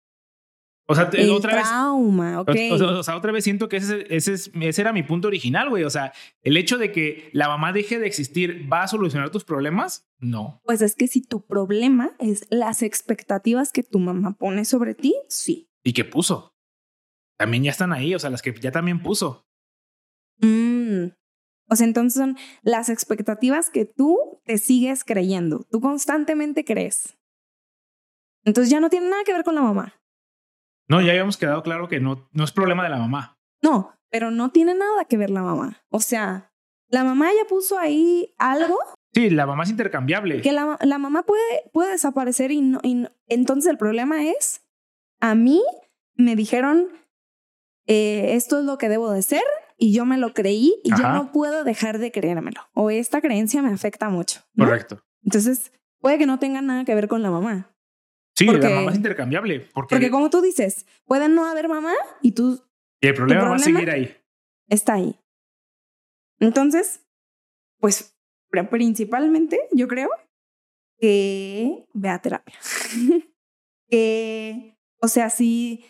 O sea, el otra trauma, vez. Ok. O, sea, otra vez siento que ese, ese, ese era mi punto original, güey. O sea, el hecho de que la mamá deje de existir va a solucionar tus problemas, no. Pues es que si tu problema es las expectativas que tu mamá pone sobre ti, sí. ¿Y que puso? También ya están ahí, o sea, las que ya también puso. Mm. O sea, entonces son las expectativas que tú te sigues creyendo, tú constantemente crees. Entonces ya no tiene nada que ver con la mamá. No, ya habíamos quedado claro que no, no es problema de la mamá. No, pero no tiene nada que ver la mamá. O sea, la mamá ya puso ahí algo. Sí, la mamá es intercambiable. Que la, la mamá puede, puede desaparecer y, no, y entonces el problema es, a mí me dijeron, eh, esto es lo que debo de ser y yo me lo creí y yo no puedo dejar de creérmelo. O esta creencia me afecta mucho. Correcto. Entonces, puede que no tenga nada que ver con la mamá. Sí, Porque- la mamá es intercambiable. Porque, Porque como tú dices, puede no haber mamá y tú y el problema, va a problema? seguir ahí. está ahí. Entonces, pues pri- principalmente yo creo que ve a terapia. que, o sea, si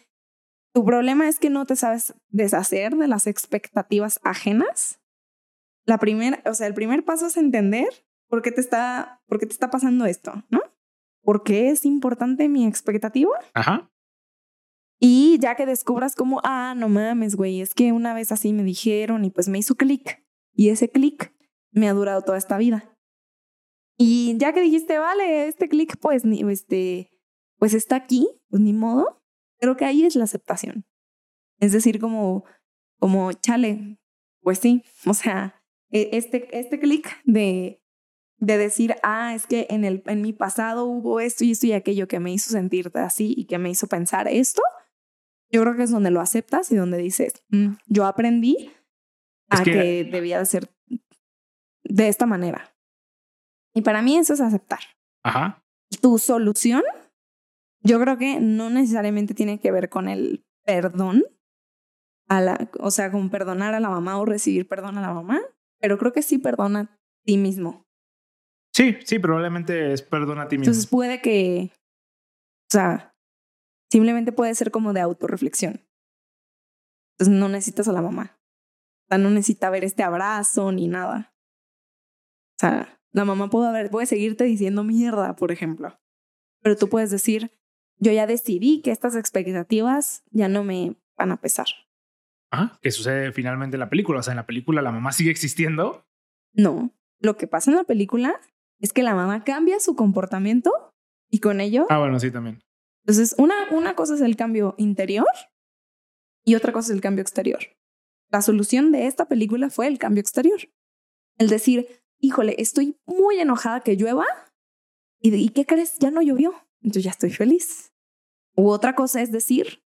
tu problema es que no te sabes deshacer de las expectativas ajenas, la primera, o sea, el primer paso es entender por qué te está, por qué te está pasando esto, ¿no? ¿Por qué es importante mi expectativa? Ajá. Y ya que descubras como, ah, no mames, güey, es que una vez así me dijeron y pues me hizo clic. Y ese clic me ha durado toda esta vida. Y ya que dijiste, vale, este clic pues, ni, este, pues está aquí, pues ni modo. Creo que ahí es la aceptación. Es decir, como, como, chale, pues sí, o sea, e- este, este clic de, de decir, ah, es que en, el, en mi pasado hubo esto y esto y aquello que me hizo sentirte así y que me hizo pensar esto, yo creo que es donde lo aceptas y donde dices, "Mm, yo aprendí a que- que... debía de ser de esta manera. Y para mí eso es aceptar. Ajá. Tu solución, yo creo que no necesariamente tiene que ver con el perdón, a la, o sea, con perdonar a la mamá o recibir perdón a la mamá, pero creo que sí perdona a ti mismo. Sí, sí, probablemente es perdona a ti mismo. Entonces puede que, o sea, simplemente puede ser como de autorreflexión. Entonces no necesitas a la mamá. O sea, no necesita ver este abrazo ni nada. O sea, la mamá puede, haber, puede seguirte diciendo mierda, por ejemplo. Pero tú puedes decir, yo ya decidí que estas expectativas ya no me van a pesar. Ajá. Que sucede finalmente en la película. O sea, en la película la mamá sigue existiendo. No, lo que pasa en la película es que la mamá cambia su comportamiento y con ello Ah, bueno, sí, también. Entonces, una, una cosa es el cambio interior y otra cosa es el cambio exterior. La solución de esta película fue el cambio exterior. El decir, híjole, estoy muy enojada que llueva y, ¿y qué crees? Ya no llovió. Entonces ya estoy feliz. U otra cosa es decir,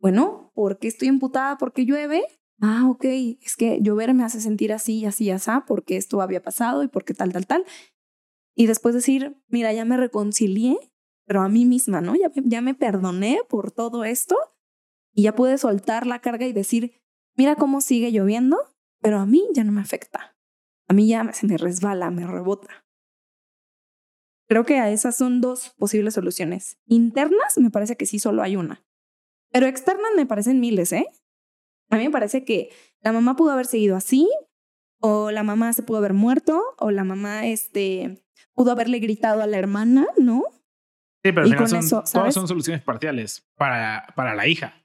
bueno, ¿por qué estoy emputada porque llueve? Ah, ok, es que llover me hace sentir así, así, así, porque esto había pasado y porque tal, tal, tal. Y después decir, mira, ya me reconcilié pero a mí misma, ¿no? Ya, ya me perdoné por todo esto y ya pude soltar la carga y decir, mira cómo sigue lloviendo, pero a mí ya no me afecta. A mí ya se me resbala, me rebota. Creo que a esas son dos posibles soluciones. Internas, me parece que sí solo hay una. Pero externas me parecen miles, ¿eh? A mí me parece que la mamá pudo haber seguido así, o la mamá se pudo haber muerto, o la mamá este, pudo haberle gritado a la hermana, ¿no? Sí, pero al final son, eso, todas son soluciones parciales para, para la hija.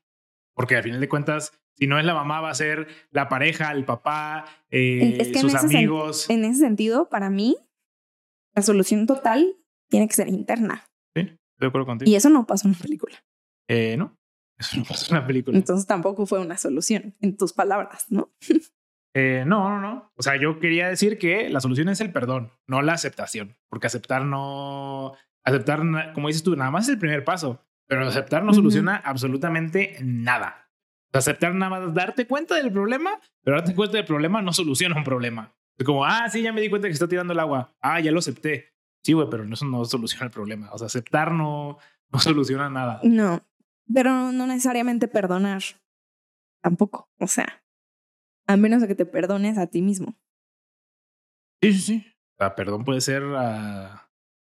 Porque al final de cuentas, si no es la mamá, va a ser la pareja, el papá, eh, Es que sus amigos. En ese sentido, para mí, la solución total tiene que ser interna. Sí, estoy de acuerdo contigo. Y eso no pasó en la película. Eh, no, eso no pasa en la película. Entonces tampoco fue una solución, en tus palabras, ¿no? Eh, no, no, no. O sea, yo quería decir que la solución es el perdón, no la aceptación. Porque aceptar no. Aceptar, como dices tú, nada más es el primer paso. Pero aceptar no Ujú. soluciona absolutamente nada. Aceptar nada más darte cuenta del problema, pero darte cuenta del problema no soluciona un problema. Es como, ah, sí, ya me di cuenta que está tirando el agua. Ah, ya lo acepté. Sí, güey, pero eso no soluciona el problema. O sea, aceptar no, no soluciona nada. No, pero no necesariamente perdonar. Tampoco. O sea, a menos de que te perdones a ti mismo. Sí, sí, sí. O sea, perdón puede ser. ah,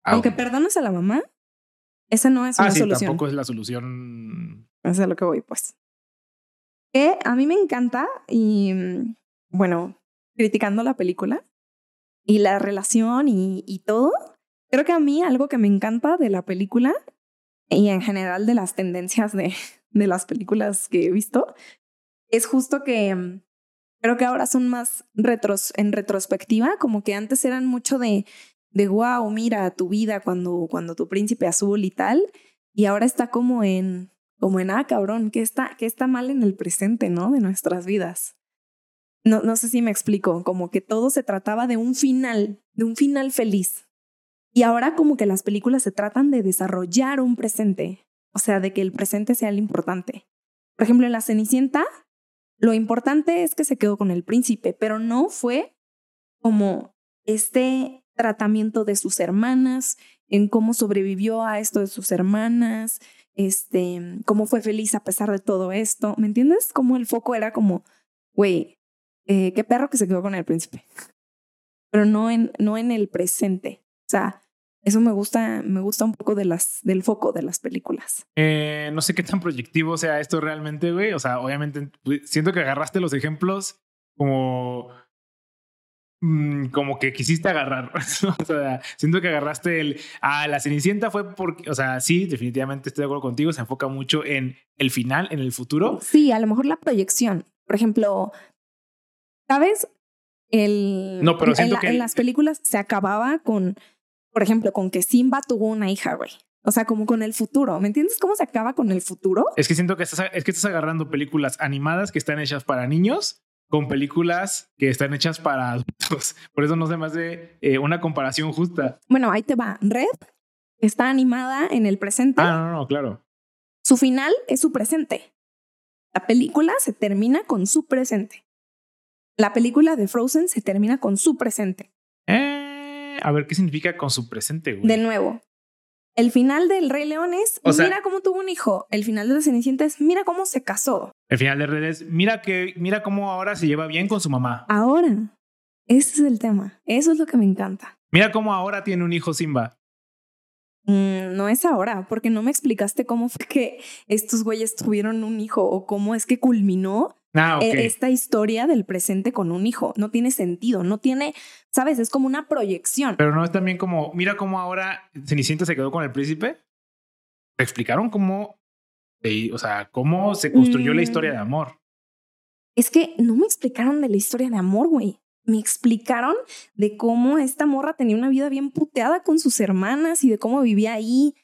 Aunque algo. perdones a la mamá, esa no es Ah, una sí, solución. tampoco es la solución. Es a lo que voy, pues. Que a mí me encanta y, mm, bueno, criticando la película y la relación y, y todo, creo que a mí algo que me encanta de la película y en general de las tendencias de, de las películas que he visto es justo que mm, creo que ahora son más retros, en retrospectiva, como que antes eran mucho de, de wow, mira tu vida cuando, cuando tu príncipe azul y tal, y ahora está como en, como en, ah, cabrón, ¿qué está, qué está mal en el presente, ¿no? De nuestras vidas. No, no sé si me explico, como que todo se trataba de un final, de un final feliz. Y ahora como que las películas se tratan de desarrollar un presente, o sea, de que el presente sea lo importante. Por ejemplo, en La Cenicienta, lo importante es que se quedó con el príncipe, pero no fue como este tratamiento de sus hermanas en cómo sobrevivió a esto de sus hermanas, este, cómo fue feliz a pesar de todo esto. ¿Me entiendes? Como el foco era como, güey, eh, qué perro que se quedó con el príncipe. Pero no en, no en el presente. O sea, eso me gusta, me gusta un poco de las, del foco de las películas. Eh, no sé qué tan proyectivo sea esto realmente, güey. O sea, obviamente siento que agarraste los ejemplos como mm, como que quisiste agarrar. o sea, siento que agarraste el. Ah, la Cenicienta fue porque. O sea, sí, definitivamente estoy de acuerdo contigo. Se enfoca mucho en el final, en el futuro. Sí, a lo mejor la proyección. Por ejemplo, ¿sabes? El, no, pero siento en, que en las películas se acababa con por ejemplo, con que Simba tuvo una hija, güey. O sea, como con el futuro. ¿Me entiendes cómo se acaba con el futuro? Es que siento que estás, es que estás agarrando películas animadas que están hechas para niños con películas que están hechas para adultos. Por eso no se me hace eh, una comparación justa. Bueno, ahí te va. Red está animada en el presente. Ah, no, no, claro. Su final es su presente. La película se termina con su presente. La película de Frozen se termina con su presente. Eh a ver qué significa con su presente, güey. De nuevo, el final del Rey León es mira cómo tuvo un hijo. El final de la Cenicienta es mira cómo se casó. El final de Red es mira que mira cómo ahora se lleva bien con su mamá. Ahora, ese es el tema. Eso es lo que me encanta. Mira cómo ahora tiene un hijo Simba. Mm, no es ahora, porque no me explicaste cómo fue que estos güeyes tuvieron un hijo o cómo es que culminó Ah, e, esta historia del presente con un hijo. No tiene sentido, no tiene, sabes, es como una proyección. Pero no es también como, mira cómo ahora Cenicienta se quedó con el príncipe. ¿Te explicaron cómo, o sea, cómo se construyó la historia de mm. amor? Es que no me explicaron de la historia de amor, güey. Me explicaron de cómo esta morra tenía una vida bien puteada con sus hermanas y de cómo vivía ahí.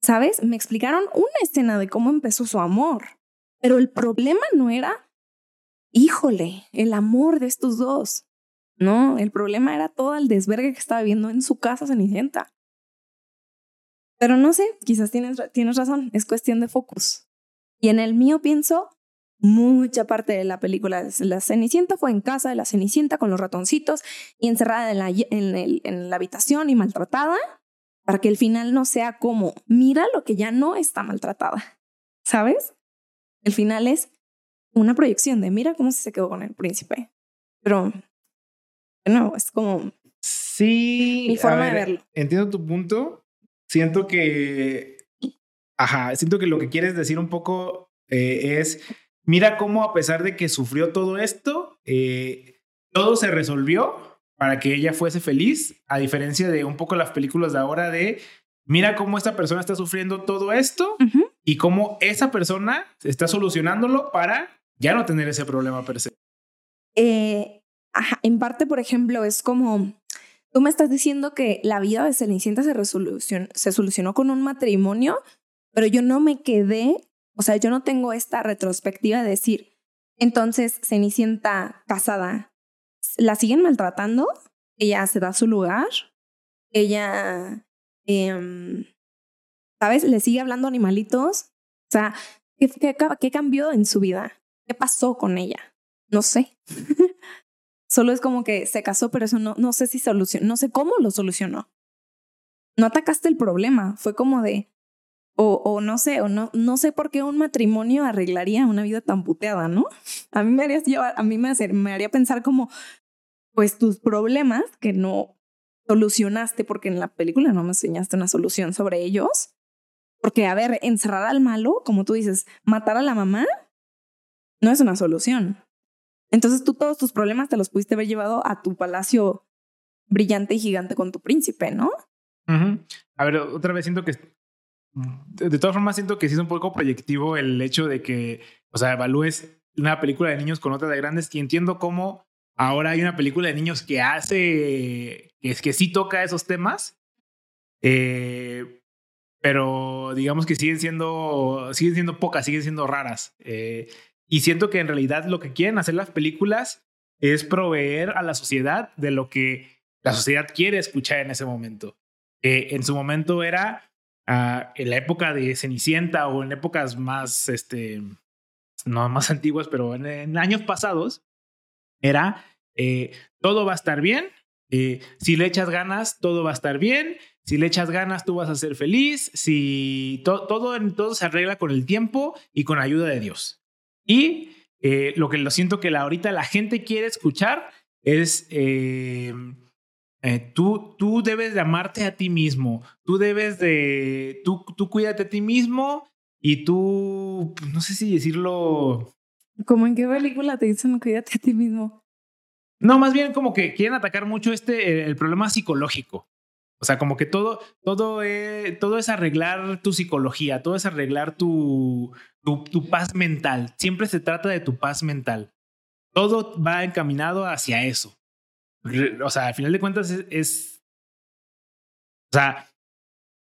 ¿Sabes? Me explicaron una escena de cómo empezó su amor. Pero el problema no era, híjole, el amor de estos dos. No, el problema era todo el desvergue que estaba viendo en su casa Cenicienta. Pero no sé, quizás tienes, tienes razón, es cuestión de focus. Y en el mío pienso, mucha parte de la película la Cenicienta fue en casa de la Cenicienta con los ratoncitos y encerrada en la, en la habitación y maltratada, para que el final no sea como, mira lo que ya no está maltratada. ¿Sabes? El final es una proyección de mira cómo se quedó con el príncipe. Pero, de nuevo, es como... Sí. Mi forma de verlo. Entiendo tu punto. Siento que... Ajá, siento que lo que quieres decir un poco eh, es, mira cómo a pesar de que sufrió todo esto, eh, todo se resolvió para que ella fuese feliz, a diferencia de un poco las películas de ahora de, mira cómo esta persona está sufriendo todo esto y cómo esa persona está solucionándolo para ya no tener ese problema per se. Eh, en parte, por ejemplo, es como, tú me estás diciendo que la vida de Cenicienta se, se solucionó con un matrimonio, pero yo no me quedé, o sea, yo no tengo esta retrospectiva de decir, entonces Cenicienta casada, ¿la siguen maltratando? Ella se da su lugar, ella eh, ¿sabes? Le sigue hablando animalitos. O sea, ¿qué, qué, cambió en su vida? ¿Qué pasó con ella? No sé. Solo es como que se casó, pero eso no, no sé si solucionó, no sé cómo lo solucionó. No atacaste el problema, fue como de, o, no sé, o no, no sé por qué un matrimonio arreglaría una vida tan puteada, ¿no? A mí me haría llevar, a mí me, me haría pensar como, pues tus problemas que no solucionaste, porque en la película no me enseñaste una solución sobre ellos, porque, a ver, encerrar al malo, como tú dices, matar a la mamá, no es una solución. Entonces tú todos tus problemas te los pudiste haber llevado a tu palacio brillante y gigante con tu príncipe, ¿no? A ver, otra vez siento que, de todas formas, siento que sí es un poco proyectivo el hecho de que, o sea, evalúes una película de niños con otra de grandes y entiendo cómo ahora hay una película de niños que hace, que, es que sí toca esos temas, eh, pero digamos que siguen siendo, siguen siendo pocas, siguen siendo raras. Eh, y siento que en realidad lo que quieren hacer las películas es proveer a la sociedad de lo que la sociedad quiere escuchar en ese momento. en su momento era ah, en la época de Cenicienta o en épocas más, este, no más antiguas, pero en, años pasados, era eh, todo va a estar bien, eh, si le echas ganas, todo va a estar bien. Si le echas ganas, tú vas a ser feliz. Si todo, todo se arregla con el tiempo y con ayuda de Dios. Y eh, lo que lo siento que la, ahorita la gente quiere escuchar es eh, tú, tú debes de amarte a ti mismo. Tú debes de, tú, tú cuídate a ti mismo y tú, no sé si decirlo. ¿Cómo en qué película te dicen cuídate a ti mismo? No, más bien como que quieren atacar mucho este, el problema psicológico. O sea, como que todo, es, todo es arreglar tu psicología, todo es arreglar tu, tu, paz mental. Siempre se trata de tu paz mental. Todo va encaminado hacia eso. O sea, al final de cuentas es, es o sea,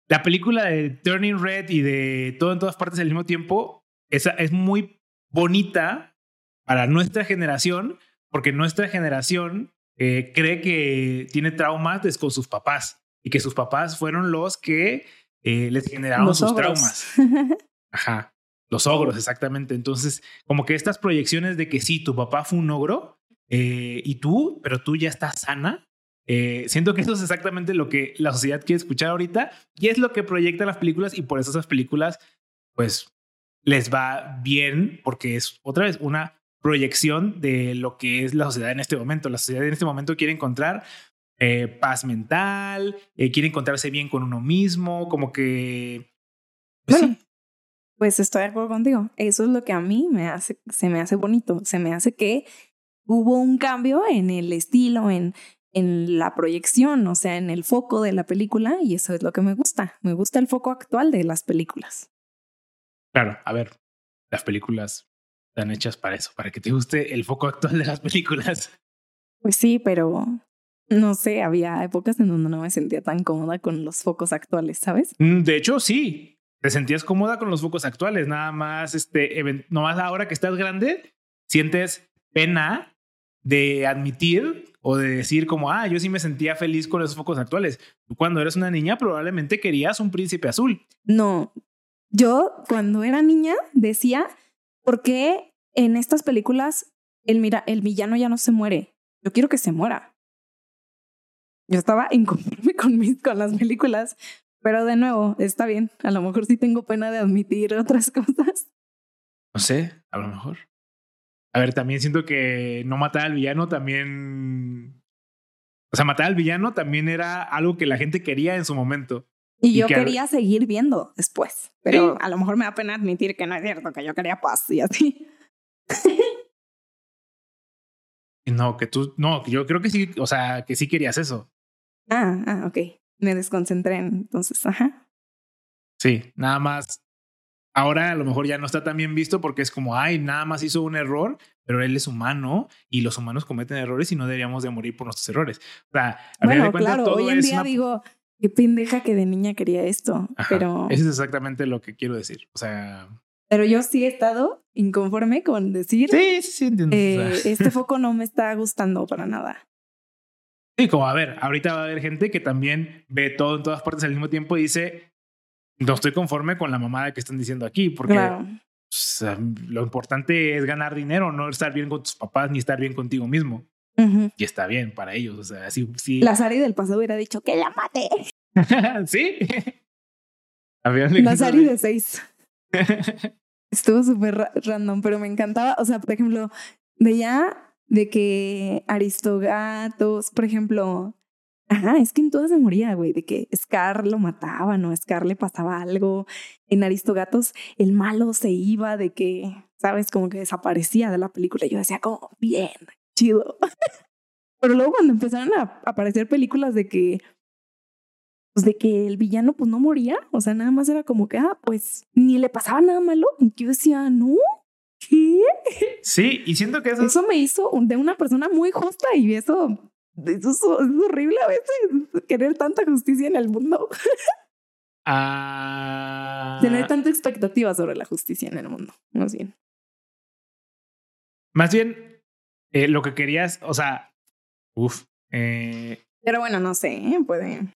la película de Turning Red y de todo en todas partes al mismo tiempo es, es muy bonita para nuestra generación porque nuestra generación eh, cree que tiene traumas con sus papás y que sus papás fueron los que eh, les generaron sus traumas. Ajá, los ogros, exactamente. Entonces, como que estas proyecciones de que sí, tu papá fue un ogro eh, y tú, pero tú ya estás sana. siento que eso es exactamente lo que la sociedad quiere escuchar ahorita y es lo que proyectan las películas y por eso esas películas, pues, les va bien porque es otra vez una proyección de lo que es la sociedad en este momento. La sociedad en este momento quiere encontrar eh, paz mental, eh, quiere encontrarse bien con uno mismo, como que... Pues, sí. pues estoy de acuerdo contigo. Eso es lo que a mí me hace, se me hace bonito. Se me hace que hubo un cambio en el estilo, en, en la proyección, o sea, en el foco de la película, y eso es lo que me gusta. Me gusta el foco actual de las películas. Claro, a ver, las películas están hechas para eso, para que te guste el foco actual de las películas. Pues sí, pero no sé, había épocas en donde no me sentía tan cómoda con los focos actuales, ¿sabes? Mm, de hecho, sí. Te sentías cómoda con los focos actuales, nada más, este, nomás ahora que estás grande, sientes pena de admitir o de decir como, ah, yo sí me sentía feliz con esos focos actuales. Tú cuando eras una niña probablemente querías un príncipe azul. No, yo cuando era niña decía, ¿Por qué en estas películas el, mira, el villano ya no se muere? Yo quiero que se muera. Yo estaba inconforme con, mis, con las películas, pero de nuevo, está bien. A lo mejor sí tengo pena de admitir otras cosas. No sé, a lo mejor. A ver, también siento que no matar al villano también... O sea, matar al villano también era algo que la gente quería en su momento. Y, yo quería seguir viendo después, pero a lo mejor me da pena admitir que no es cierto, que yo quería paz y así. no, que tú, no, yo creo que sí, o sea, que sí querías eso. Ah, ah, ok. Me desconcentré entonces, ajá. Sí, nada más. Ahora a lo mejor ya no está tan bien visto porque es como, ay, nada más hizo un error, pero él es humano y los humanos cometen errores y no deberíamos de morir por nuestros errores. O sea, bueno, claro, hoy en día digo, Qué pendeja que de niña quería esto, pero... Eso es exactamente lo que quiero decir. O sea... Pero yo sí he estado inconforme con decir... Sí, sí, entiendo. Eh, este foco no me está gustando para nada. Sí, como a ver, ahorita va a haber gente que también ve todo en todas partes al mismo tiempo y dice, no estoy conforme con la mamada que están diciendo aquí, porque lo importante es ganar dinero, no estar bien con tus papás ni estar bien contigo mismo. Y está bien para ellos. O sea, sí, sí. La Sari del pasado hubiera dicho que la mate. sí. La Sari de seis. Estuvo súper random, pero me encantaba. O sea, por ejemplo, veía de que Aristogatos, por ejemplo, Ajá, es que en todas se moría, güey, de que Scar lo mataba, ¿no? Scar le pasaba algo. En Aristogatos el malo se iba, de que, ¿sabes? Como que desaparecía de la película. Yo decía, como, bien, chido. Pero luego cuando empezaron a aparecer películas de que, pues de que el villano pues no moría, o sea, nada más era como que, ah, pues ni le pasaba nada malo. Yo decía, no, ¿qué? Sí, y siento que eso... Eso me hizo de una persona muy justa y eso, eso es, horrible a veces, querer tanta justicia en el mundo. Ah... Tener tanta expectativa sobre la justicia en el mundo, más bien. Más bien, eh, lo que querías, o sea, uff. Eh, Pero bueno, no sé, ¿eh? puede.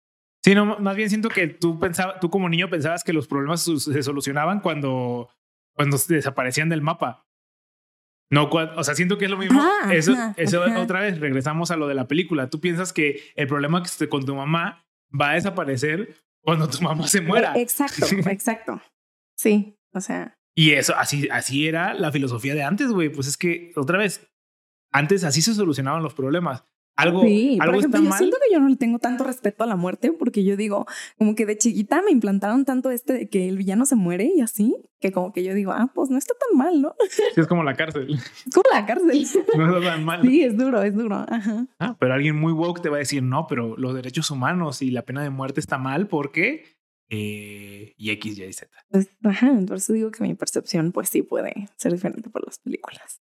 Sí, no, más bien siento que tú pensabas, tú como niño pensabas que los problemas se solucionaban cuando, cuando desaparecían del mapa. No, o sea, siento que es lo mismo. Eso, eso otra vez, regresamos a lo de la película. Tú piensas que el problema que esté con tu mamá va a desaparecer cuando tu mamá se muera. Exacto, exacto. Sí, o sea, Y eso, así, así era la filosofía de antes, güey. Pues es que, otra vez, antes así se solucionaban los problemas. Algo, sí. Por algo ejemplo, está yo mal. siento que yo no le tengo tanto respeto a la muerte porque yo digo, como que de chiquita me implantaron tanto este de que el villano se muere y así, que como que yo digo, ah, pues no está tan mal, ¿no? Sí, es como la cárcel. Es como la cárcel. No está tan mal. Sí, es duro, es duro. Ajá. Ah, pero alguien muy woke te va a decir, no, pero los derechos humanos y la pena de muerte está mal porque... eh, y X, Y, Z. Pues, ajá, por eso digo que mi percepción, pues sí puede ser diferente por las películas.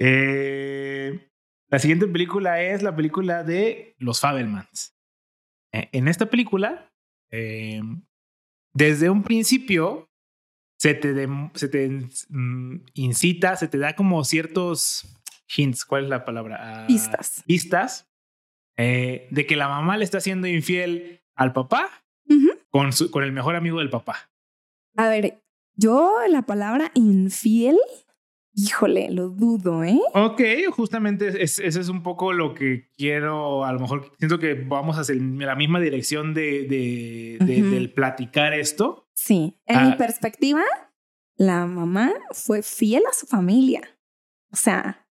Eh, la siguiente película es la película de Los Fabelmans. Eh, en esta película, eh, desde un principio, se te, dem- se te mm, incita, se te da como ciertos hints, ¿cuál es la palabra? Ah, Pistas. Pistas eh, de que la mamá le está siendo infiel al papá con, su- con el mejor amigo del papá. A ver, yo la palabra infiel, híjole, lo dudo, ¿eh? Ok, justamente es, ese es un poco lo que quiero, a lo mejor siento que vamos hacia la misma dirección de, de- de- Ujú. del platicar esto. Sí, en Ah. mi perspectiva, la mamá fue fiel a su familia. O sea,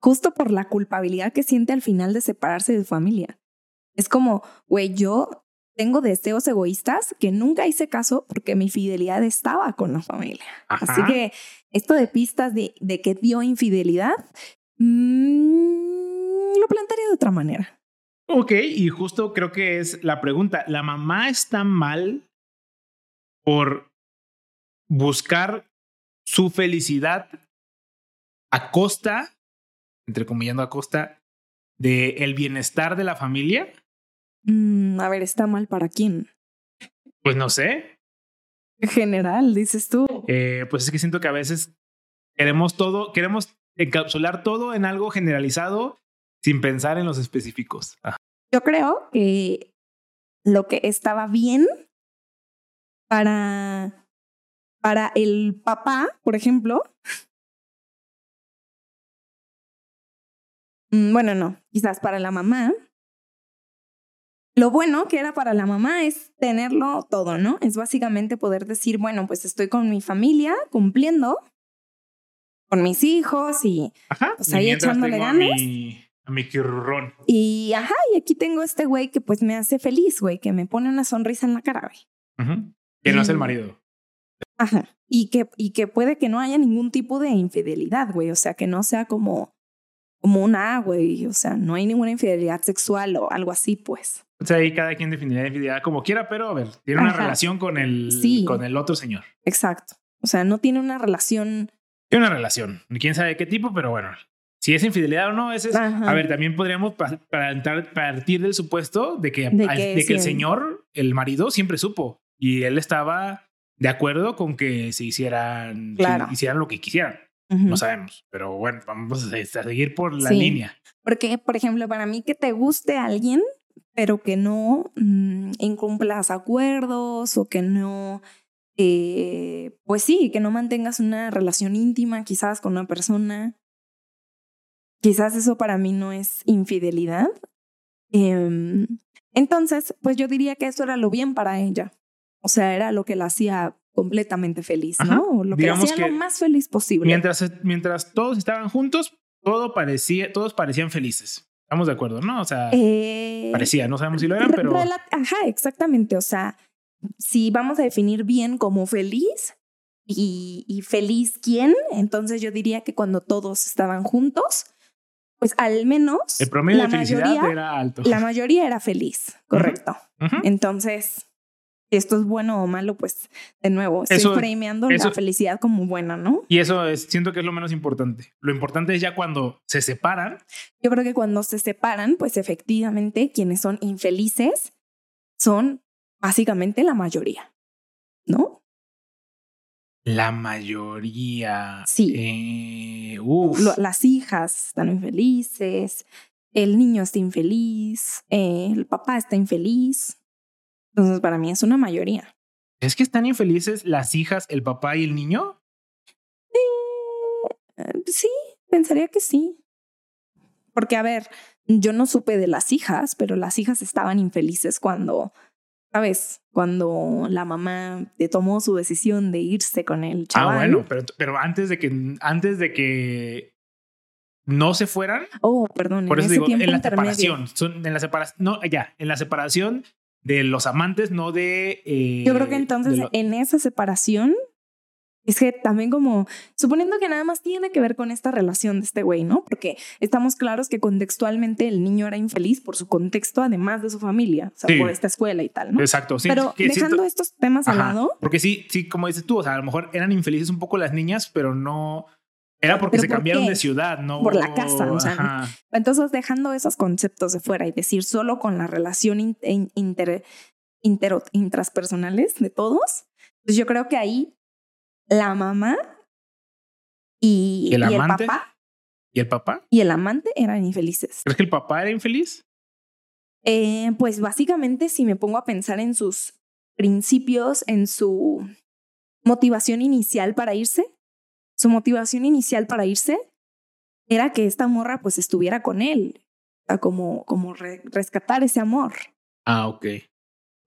justo por la culpabilidad que siente al final de separarse de su familia. Es como, güey, yo tengo deseos egoístas que nunca hice caso porque mi fidelidad estaba con la familia. Así que esto de pistas de, de que dio infidelidad, mm, lo plantearía de otra manera. Ok, y justo creo que es la pregunta, ¿la mamá está mal por buscar su felicidad a costa, entre comillando a costa, de el bienestar de la familia? Mm, a ver, ¿está mal para quién? Pues no sé, En general, dices tú. Eh, pues es que siento que a veces queremos todo, queremos encapsular todo en algo generalizado sin pensar en los específicos. Yo creo que lo que estaba bien para, para el papá, por ejemplo. Mm, Bueno, no, quizás para la mamá. Lo bueno que era para la mamá es tenerlo todo, ¿no? Es básicamente poder decir, bueno, pues estoy con mi familia cumpliendo, con mis hijos y Ajá. Pues ahí echándole ganas. A mi, a mi. Y ajá, y aquí tengo este güey que pues me hace feliz, güey, que me pone una sonrisa en la cara, güey. Que no es el marido. Ajá. Y que, y que puede que no haya ningún tipo de infidelidad, güey. O sea, que no sea como, como una, güey. O sea, no hay ninguna infidelidad sexual o algo así, pues. O sea, ahí cada quien definirá infidelidad como quiera, pero a ver, tiene una Ajá. relación con el, Sí. con el otro señor. Exacto. O sea, no tiene una relación. Tiene una relación. Quién sabe qué tipo, pero bueno. Si es infidelidad o no, ese es. Ajá. A ver, también podríamos partir del supuesto de que, De al- que de que el señor, el marido, siempre supo. Y él estaba de acuerdo con que se hicieran, Claro. se hicieran lo que quisieran. No sabemos. Pero bueno, vamos a, a seguir por la Sí. línea. Porque, por ejemplo, para mí que te guste alguien, pero que no mm, incumplas acuerdos o que no, eh, pues sí, que no mantengas una relación íntima quizás con una persona. Quizás eso para mí no es infidelidad. Em, entonces, pues yo diría que eso era lo bien para ella. O sea, era lo que la hacía completamente feliz, Ajá. ¿no? O lo que Digamos hacía que lo más feliz posible. Mientras, mientras todos estaban juntos, todo parecía, todos parecían felices. Estamos de acuerdo, ¿no? O sea, Eh, parecía, no sabemos si lo eran, pero Ajá, exactamente. O sea, si vamos a definir bien como feliz y, y feliz quién, entonces yo diría que cuando todos estaban juntos, pues al menos el promedio la de felicidad mayoría, era alto. la mayoría era feliz, correcto. Ujú. Entonces, si esto es bueno o malo, pues de nuevo, estoy Eso- eso- la felicidad como buena, ¿no? Y eso es, siento que es lo menos importante. Lo importante es ya cuando se separan, Yo creo que cuando se separan, pues efectivamente quienes son infelices son básicamente la mayoría, ¿no? la mayoría. Sí. Eh, uf. Las hijas están infelices, el niño está infeliz, eh, el papá está infeliz. Entonces, para mí es una mayoría. ¿Es que están infelices las hijas, el papá y el niño? Eh, sí, pensaría que sí. Porque, a ver, yo no supe de las hijas, pero las hijas estaban infelices cuando, ¿sabes? Cuando la mamá tomó su decisión de irse con el chaval. Ah, bueno, pero, pero antes de que, antes de que no se fueran. Oh, perdón. Por eso digo, en la separación. en la separación. No, ya, en la separación de los amantes, no de. Eh, Yo creo que entonces en esa separación es que también como, suponiendo que nada más tiene que ver con esta relación de este güey, ¿no? Porque estamos claros que contextualmente el niño era infeliz por su contexto, además de su familia, o sea, por esta escuela y tal, ¿no? Exacto, sí. Pero dejando estos temas al lado. Porque sí, sí, como dices tú, o sea, a lo mejor eran infelices un poco las niñas, pero no... Era porque se cambiaron de ciudad, ¿no? Por la casa, o sea. Entonces, dejando esos conceptos de fuera y decir solo con la relación inter, inter, intraspersonales de todos, pues yo creo que ahí la mamá y, el, papá. ¿Y el papá? Y el amante eran infelices. ¿Crees que el papá era infeliz? Eh, pues básicamente si me pongo a pensar en sus principios, en su motivación inicial para irse, su motivación inicial para irse era que esta morra pues estuviera con él, como, como rescatar ese amor. Ah, ok.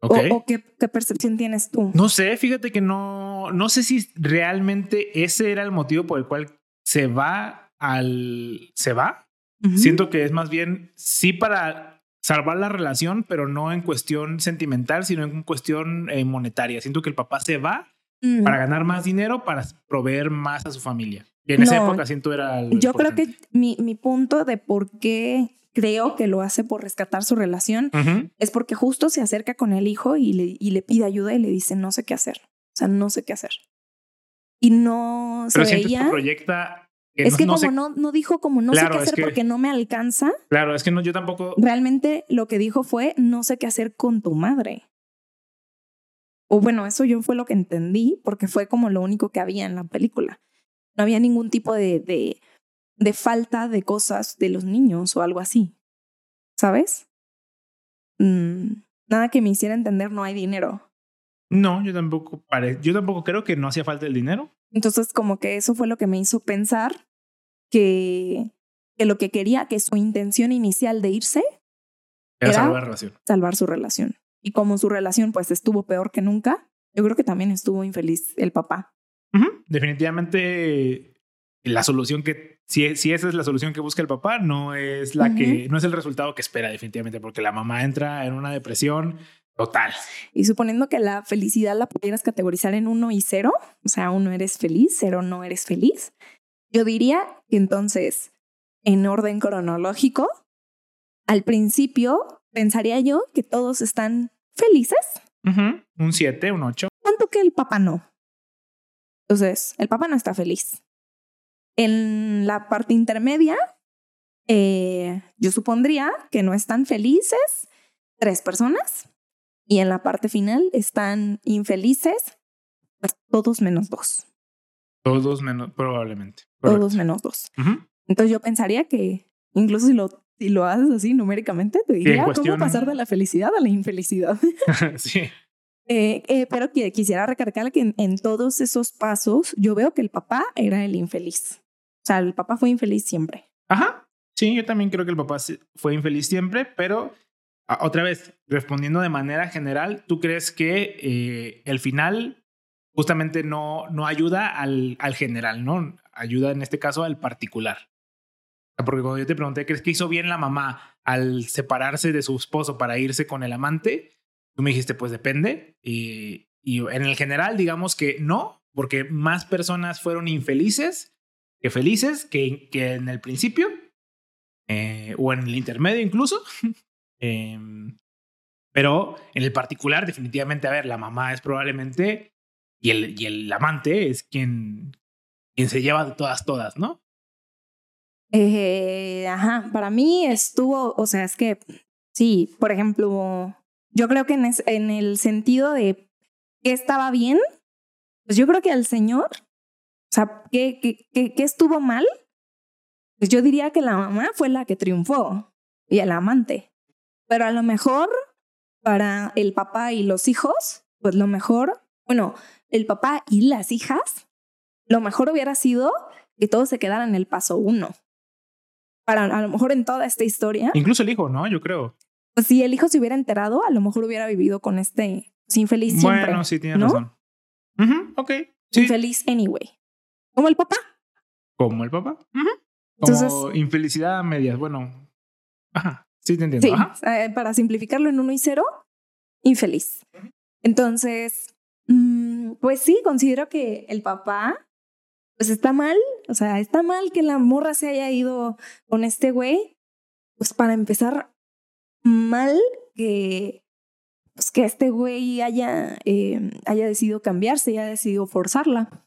¿O, qué, percepción tienes tú? No sé, fíjate que no, no sé si realmente ese era el motivo por el cual se va al... ¿Se va? Siento que es más bien sí para salvar la relación, pero no en cuestión sentimental, sino en cuestión eh, monetaria. Siento que el papá se va mm. para ganar más dinero, para proveer más a su familia. Y en esa época siento era... Yo creo que mi, mi punto de por qué creo que lo hace por rescatar su relación, es porque justo se acerca con el hijo y le, y le pide ayuda y le dice, no sé qué hacer. O sea, no sé qué hacer. Y no se veía... proyecta es que como no, no dijo como no sé qué hacer porque no me alcanza. Claro, es que no, yo tampoco. Realmente lo que dijo fue no sé qué hacer con tu madre. O bueno, eso yo fue lo que entendí porque fue como lo único que había en la película. No había ningún tipo de, de de falta de cosas de los niños o algo así. ¿Sabes? Mm, nada que me hiciera entender no hay dinero. No, yo tampoco pare yo tampoco creo que no hacía falta el dinero. Entonces, como que eso fue lo que me hizo pensar que, que lo que quería, que su intención inicial de irse era, salvar la relación. Salvar su relación. Y como su relación pues estuvo peor que nunca, yo creo que también estuvo infeliz el papá. Definitivamente la solución que, si, si esa es la solución que busca el papá, no es la que, no es el resultado que espera definitivamente, porque la mamá entra en una depresión total. Y suponiendo que la felicidad la pudieras categorizar en uno y cero, o sea, uno eres feliz, cero no eres feliz, yo diría que entonces, en orden cronológico, al principio pensaría yo que todos están felices. Un 7, un 8. ¿Cuánto que el papá no? Entonces, el papá no está feliz. En la parte intermedia, eh, yo supondría que no están felices tres personas y en la parte final están infelices pues, todos menos dos. Todos menos, probablemente. Todos menos dos. Entonces yo pensaría que incluso si lo, si lo haces así numéricamente, te diría cómo pasar de la felicidad a la infelicidad. sí. Eh, eh, pero quisiera recargar que en, todos esos pasos yo veo que el papá era el infeliz. O sea, el papá fue infeliz siempre. Ajá. Sí, yo también creo que el papá fue infeliz siempre, pero otra vez, respondiendo de manera general, ¿tú crees que eh, el final justamente no, no ayuda al, al general, ¿no? Ayuda en este caso al particular. Porque cuando yo te pregunté, ¿crees que hizo bien la mamá al separarse de su esposo para irse con el amante? Tú me dijiste, pues depende. Y, en el general, digamos que no, porque más personas fueron infelices que felices que, que en el principio eh, o en el intermedio incluso. Em, pero en el particular, definitivamente, a ver, la mamá es probablemente y el, y el amante es quien, quien se lleva de todas, todas, ¿no? Eh, ajá, para mí estuvo, o sea, es que sí, por ejemplo, yo creo que en, en el sentido de que estaba bien, pues yo creo que al señor o sea, ¿qué, qué, qué, estuvo mal? Pues yo diría que la mamá fue la que triunfó y el amante. Pero a lo mejor para el papá y los hijos, pues lo mejor, bueno, el papá y las hijas, lo mejor hubiera sido que todo se quedara en el paso uno. Para a lo mejor en toda esta historia, Incluso el hijo, ¿no? Yo creo. pues si el hijo se hubiera enterado, a lo mejor hubiera vivido con este pues, infeliz siempre. Bueno, sí, tienes ¿no? razón. Ujú, ok. Sí. Infeliz anyway. Como el papá. Como el papá. Ujú. Entonces- Como infelicidad a medias. Bueno. Ajá. Sí, te entiendo. Sí, Ajá. eh, para simplificarlo en uno y cero, infeliz. Entonces, mm, pues sí, considero que el papá, pues está mal, o sea, está mal que la morra se haya ido con este güey, pues para empezar, mal que, pues que este güey haya, eh, haya decidido cambiarse y haya decidido forzarla.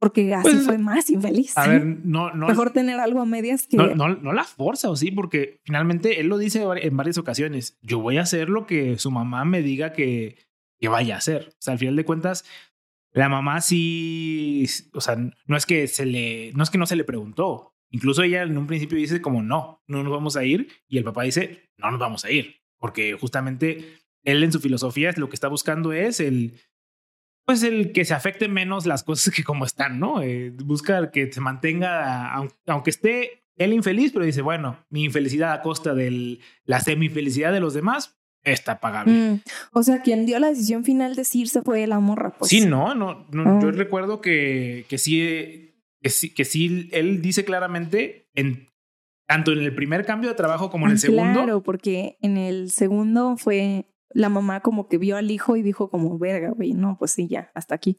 Porque así Pues, fue más infeliz. A ver, no, no. Mejor tener algo a medias que... No, no, no la forza, ¿o sí? Porque finalmente él lo dice en varias ocasiones. Yo voy a hacer lo que su mamá me diga que, que vaya a hacer. O sea, al final de cuentas, la mamá sí, o sea, no es que se le, no es que no se le preguntó. Incluso ella en un principio dice como no, no nos vamos a ir. Y el papá dice, no nos vamos a ir. Porque justamente él en su filosofía lo que está buscando es el, pues el que se afecte menos las cosas que como están, ¿no? Eh, busca que se mantenga, aun- aunque esté él infeliz, pero dice, bueno, mi infelicidad a costa de la semifelicidad de los demás está pagable. Mm, O sea, quien dio la decisión final de irse fue la morra, pues. sí, no, no, no Ah. yo recuerdo que, que sí, que sí, que sí, él dice claramente en tanto en el primer cambio de trabajo como en Ah, el segundo. Claro, porque en el segundo fue la mamá como que vio al hijo y dijo como, verga, güey, no, pues sí, ya, hasta aquí.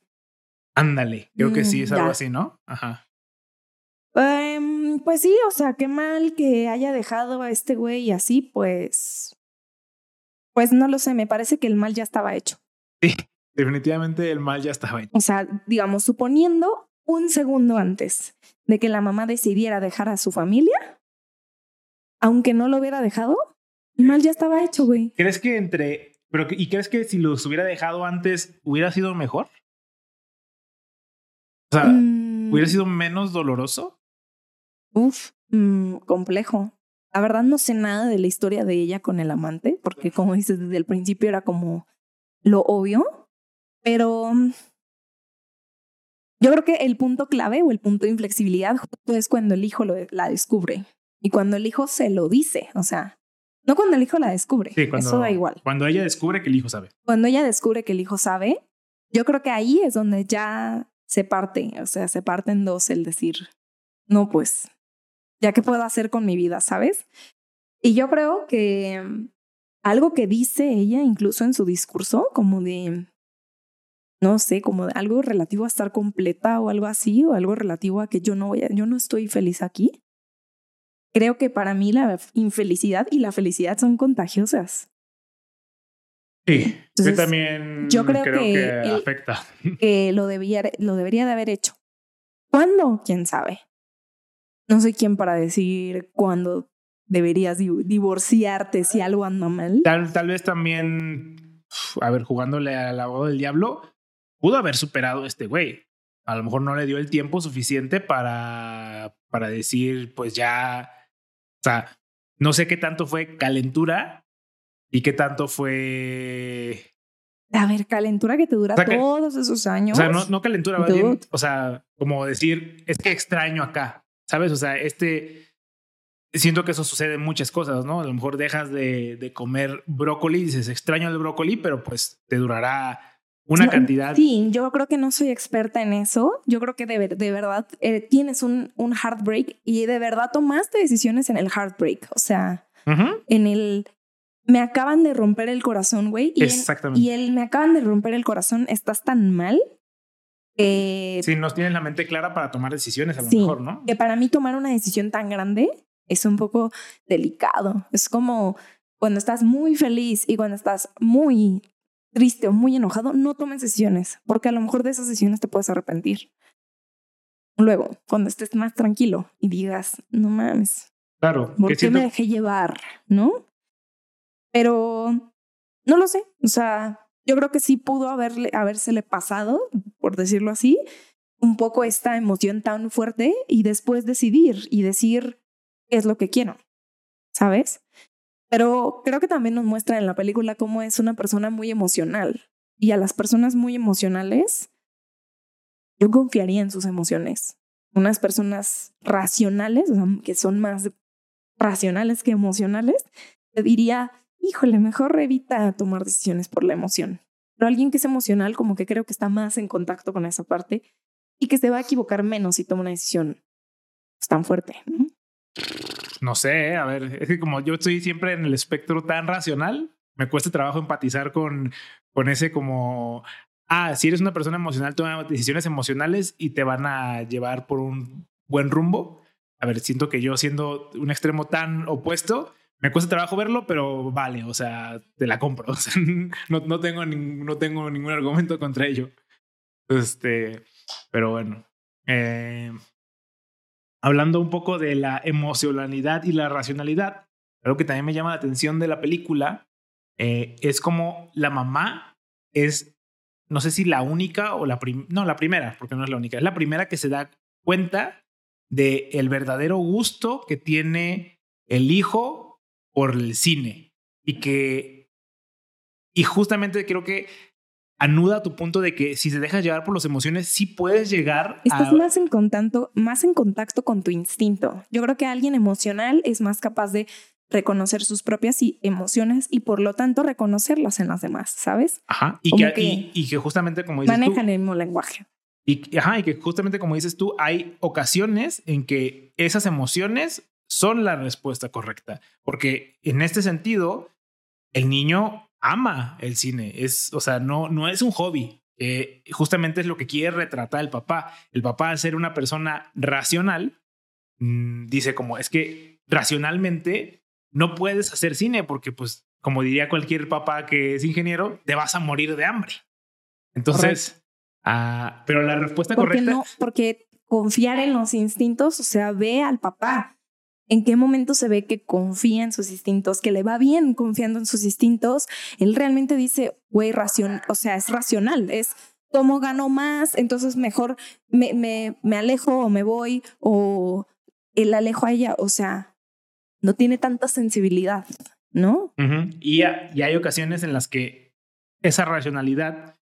Ándale, creo que sí Mm, es algo ya. así, ¿no? Ajá. Em, pues sí, o sea, qué mal que haya dejado a este güey así, pues... Pues no lo sé, me parece que el mal ya estaba hecho. Definitivamente el mal ya estaba hecho. O sea, digamos, suponiendo un segundo antes de que la mamá decidiera dejar a su familia, aunque no lo hubiera dejado, el mal ya estaba hecho, güey. ¿Crees que entre... Pero, ¿Y crees que si los hubiera dejado antes hubiera sido mejor? O sea, Mm, ¿hubiera sido menos doloroso? Uf, mm, complejo. La verdad no sé nada de la historia de ella con el amante, porque como dices, desde el principio era como lo obvio, pero mm, yo creo que el punto clave o el punto de inflexibilidad justo es cuando el hijo lo- la descubre y cuando el hijo se lo dice, o sea, no cuando el hijo la descubre, Sí, cuando, eso da igual. Cuando ella descubre que el hijo sabe. Cuando ella descubre que el hijo sabe, yo creo que ahí es donde ya se parte, o sea, se parte en dos el decir, no, pues, ya qué puedo hacer con mi vida, ¿sabes? Y yo creo que mm, algo que dice ella, incluso en su discurso, como de, no sé, como de algo relativo a estar completa o algo así, o algo relativo a que yo no voy a, yo no estoy feliz aquí. Creo que para mí la infelicidad y la felicidad son contagiosas. Sí, yo también yo creo que el- afecta. que lo, debía, lo debería de haber hecho. ¿Cuándo? ¿Quién sabe? No soy quién para decir cuándo deberías di- divorciarte si algo anda mal. Tal, tal vez también, a ver, jugándole al abogado del diablo, pudo haber superado este güey. A lo mejor no le dio el tiempo suficiente para, para decir, pues ya, o sea, no sé qué tanto fue calentura y qué tanto fue A ver, calentura que te dura O sea que- todos esos años. O sea, no, no calentura, más bien, o sea, como decir, es que extraño acá, ¿sabes? O sea, este, siento que eso sucede en muchas cosas, ¿no? A lo mejor dejas de, de comer brócoli y dices, extraño el brócoli, pero pues te durará una No, cantidad. Sí, yo creo que no soy experta en eso. Yo creo que de, de verdad eh, tienes un, un heartbreak y de verdad tomaste decisiones en el heartbreak. O sea, en el me acaban de romper el corazón, güey. Y, en- Exactamente. y el me acaban de romper el corazón, estás tan mal que, Sí, no tienes la mente clara para tomar decisiones, a lo Sí. mejor, ¿no? que para mí tomar una decisión tan grande es un poco delicado. Es como cuando estás muy feliz y cuando estás muy triste o muy enojado, no tomes decisiones, porque a lo mejor de esas decisiones te puedes arrepentir. Luego, cuando estés más tranquilo y digas, no mames, Claro. ¿Por que qué siento- me dejé llevar? ¿No? Pero no lo sé. O sea, yo creo que sí pudo haberle, habérsele pasado, por decirlo así, un poco esta emoción tan fuerte y después decidir y decir qué es lo que quiero. ¿Sabes? Pero creo que también nos muestra en la película cómo es una persona muy emocional. Y a las personas muy emocionales, yo confiaría en sus emociones. unas personas racionales, o sea, que son más racionales que emocionales, te diría, híjole, mejor evita tomar decisiones por la emoción. Pero alguien que es emocional, como que creo que está más en contacto con esa parte y que se va a equivocar menos si toma una decisión tan fuerte. ¿no? Sé, a ver, es que como yo estoy siempre en el espectro tan racional, me cuesta trabajo empatizar con, con ese como, ah, si eres una persona emocional, toma decisiones emocionales y te van a llevar por un buen rumbo. A ver, siento que yo siendo un extremo tan opuesto, me cuesta trabajo verlo, pero vale, o sea, te la compro. No, no, tengo, no tengo ningún argumento contra ello. Este, pero bueno. Eh, hablando un poco de la emocionalidad y la racionalidad, algo que también me llama la atención de la película eh, es como la mamá es, no sé si la única o la primera, no, la primera, porque no es la única, es la primera que se da cuenta de el verdadero gusto que tiene el hijo por el cine y que y justamente creo que anuda tu punto de que si se deja llevar por las emociones, sí puedes llegar Estás más en contacto, más en contacto con tu instinto. Yo creo que alguien emocional es más capaz de reconocer sus propias emociones y por lo tanto reconocerlas en las demás, ¿sabes? Ajá. Y, que, y, que, justamente como dices manejan el mismo lenguaje. Y, ajá, y que justamente como dices tú, hay ocasiones en que esas emociones son la respuesta correcta. Porque en este sentido, el niño ama el cine. Es, o sea, no, no es un hobby. Eh, justamente es lo que quiere retratar el papá. El papá, al ser una persona racional, mm, dice como, es que racionalmente no puedes hacer cine porque, pues, como diría cualquier papá que es ingeniero, te vas a morir de hambre. Entonces, ah, pero la respuesta correcta... No, porque confiar en los instintos, o sea, ve al papá en qué momento se ve que confía en sus instintos, que le va bien confiando en sus instintos, él realmente dice, güey, ración, o sea, es racional, es tomo, gano más, entonces mejor me, me, me alejo o me voy o él alejo a ella, o sea, no tiene tanta sensibilidad, ¿no? y, y, hay ocasiones en las que esa racionalidad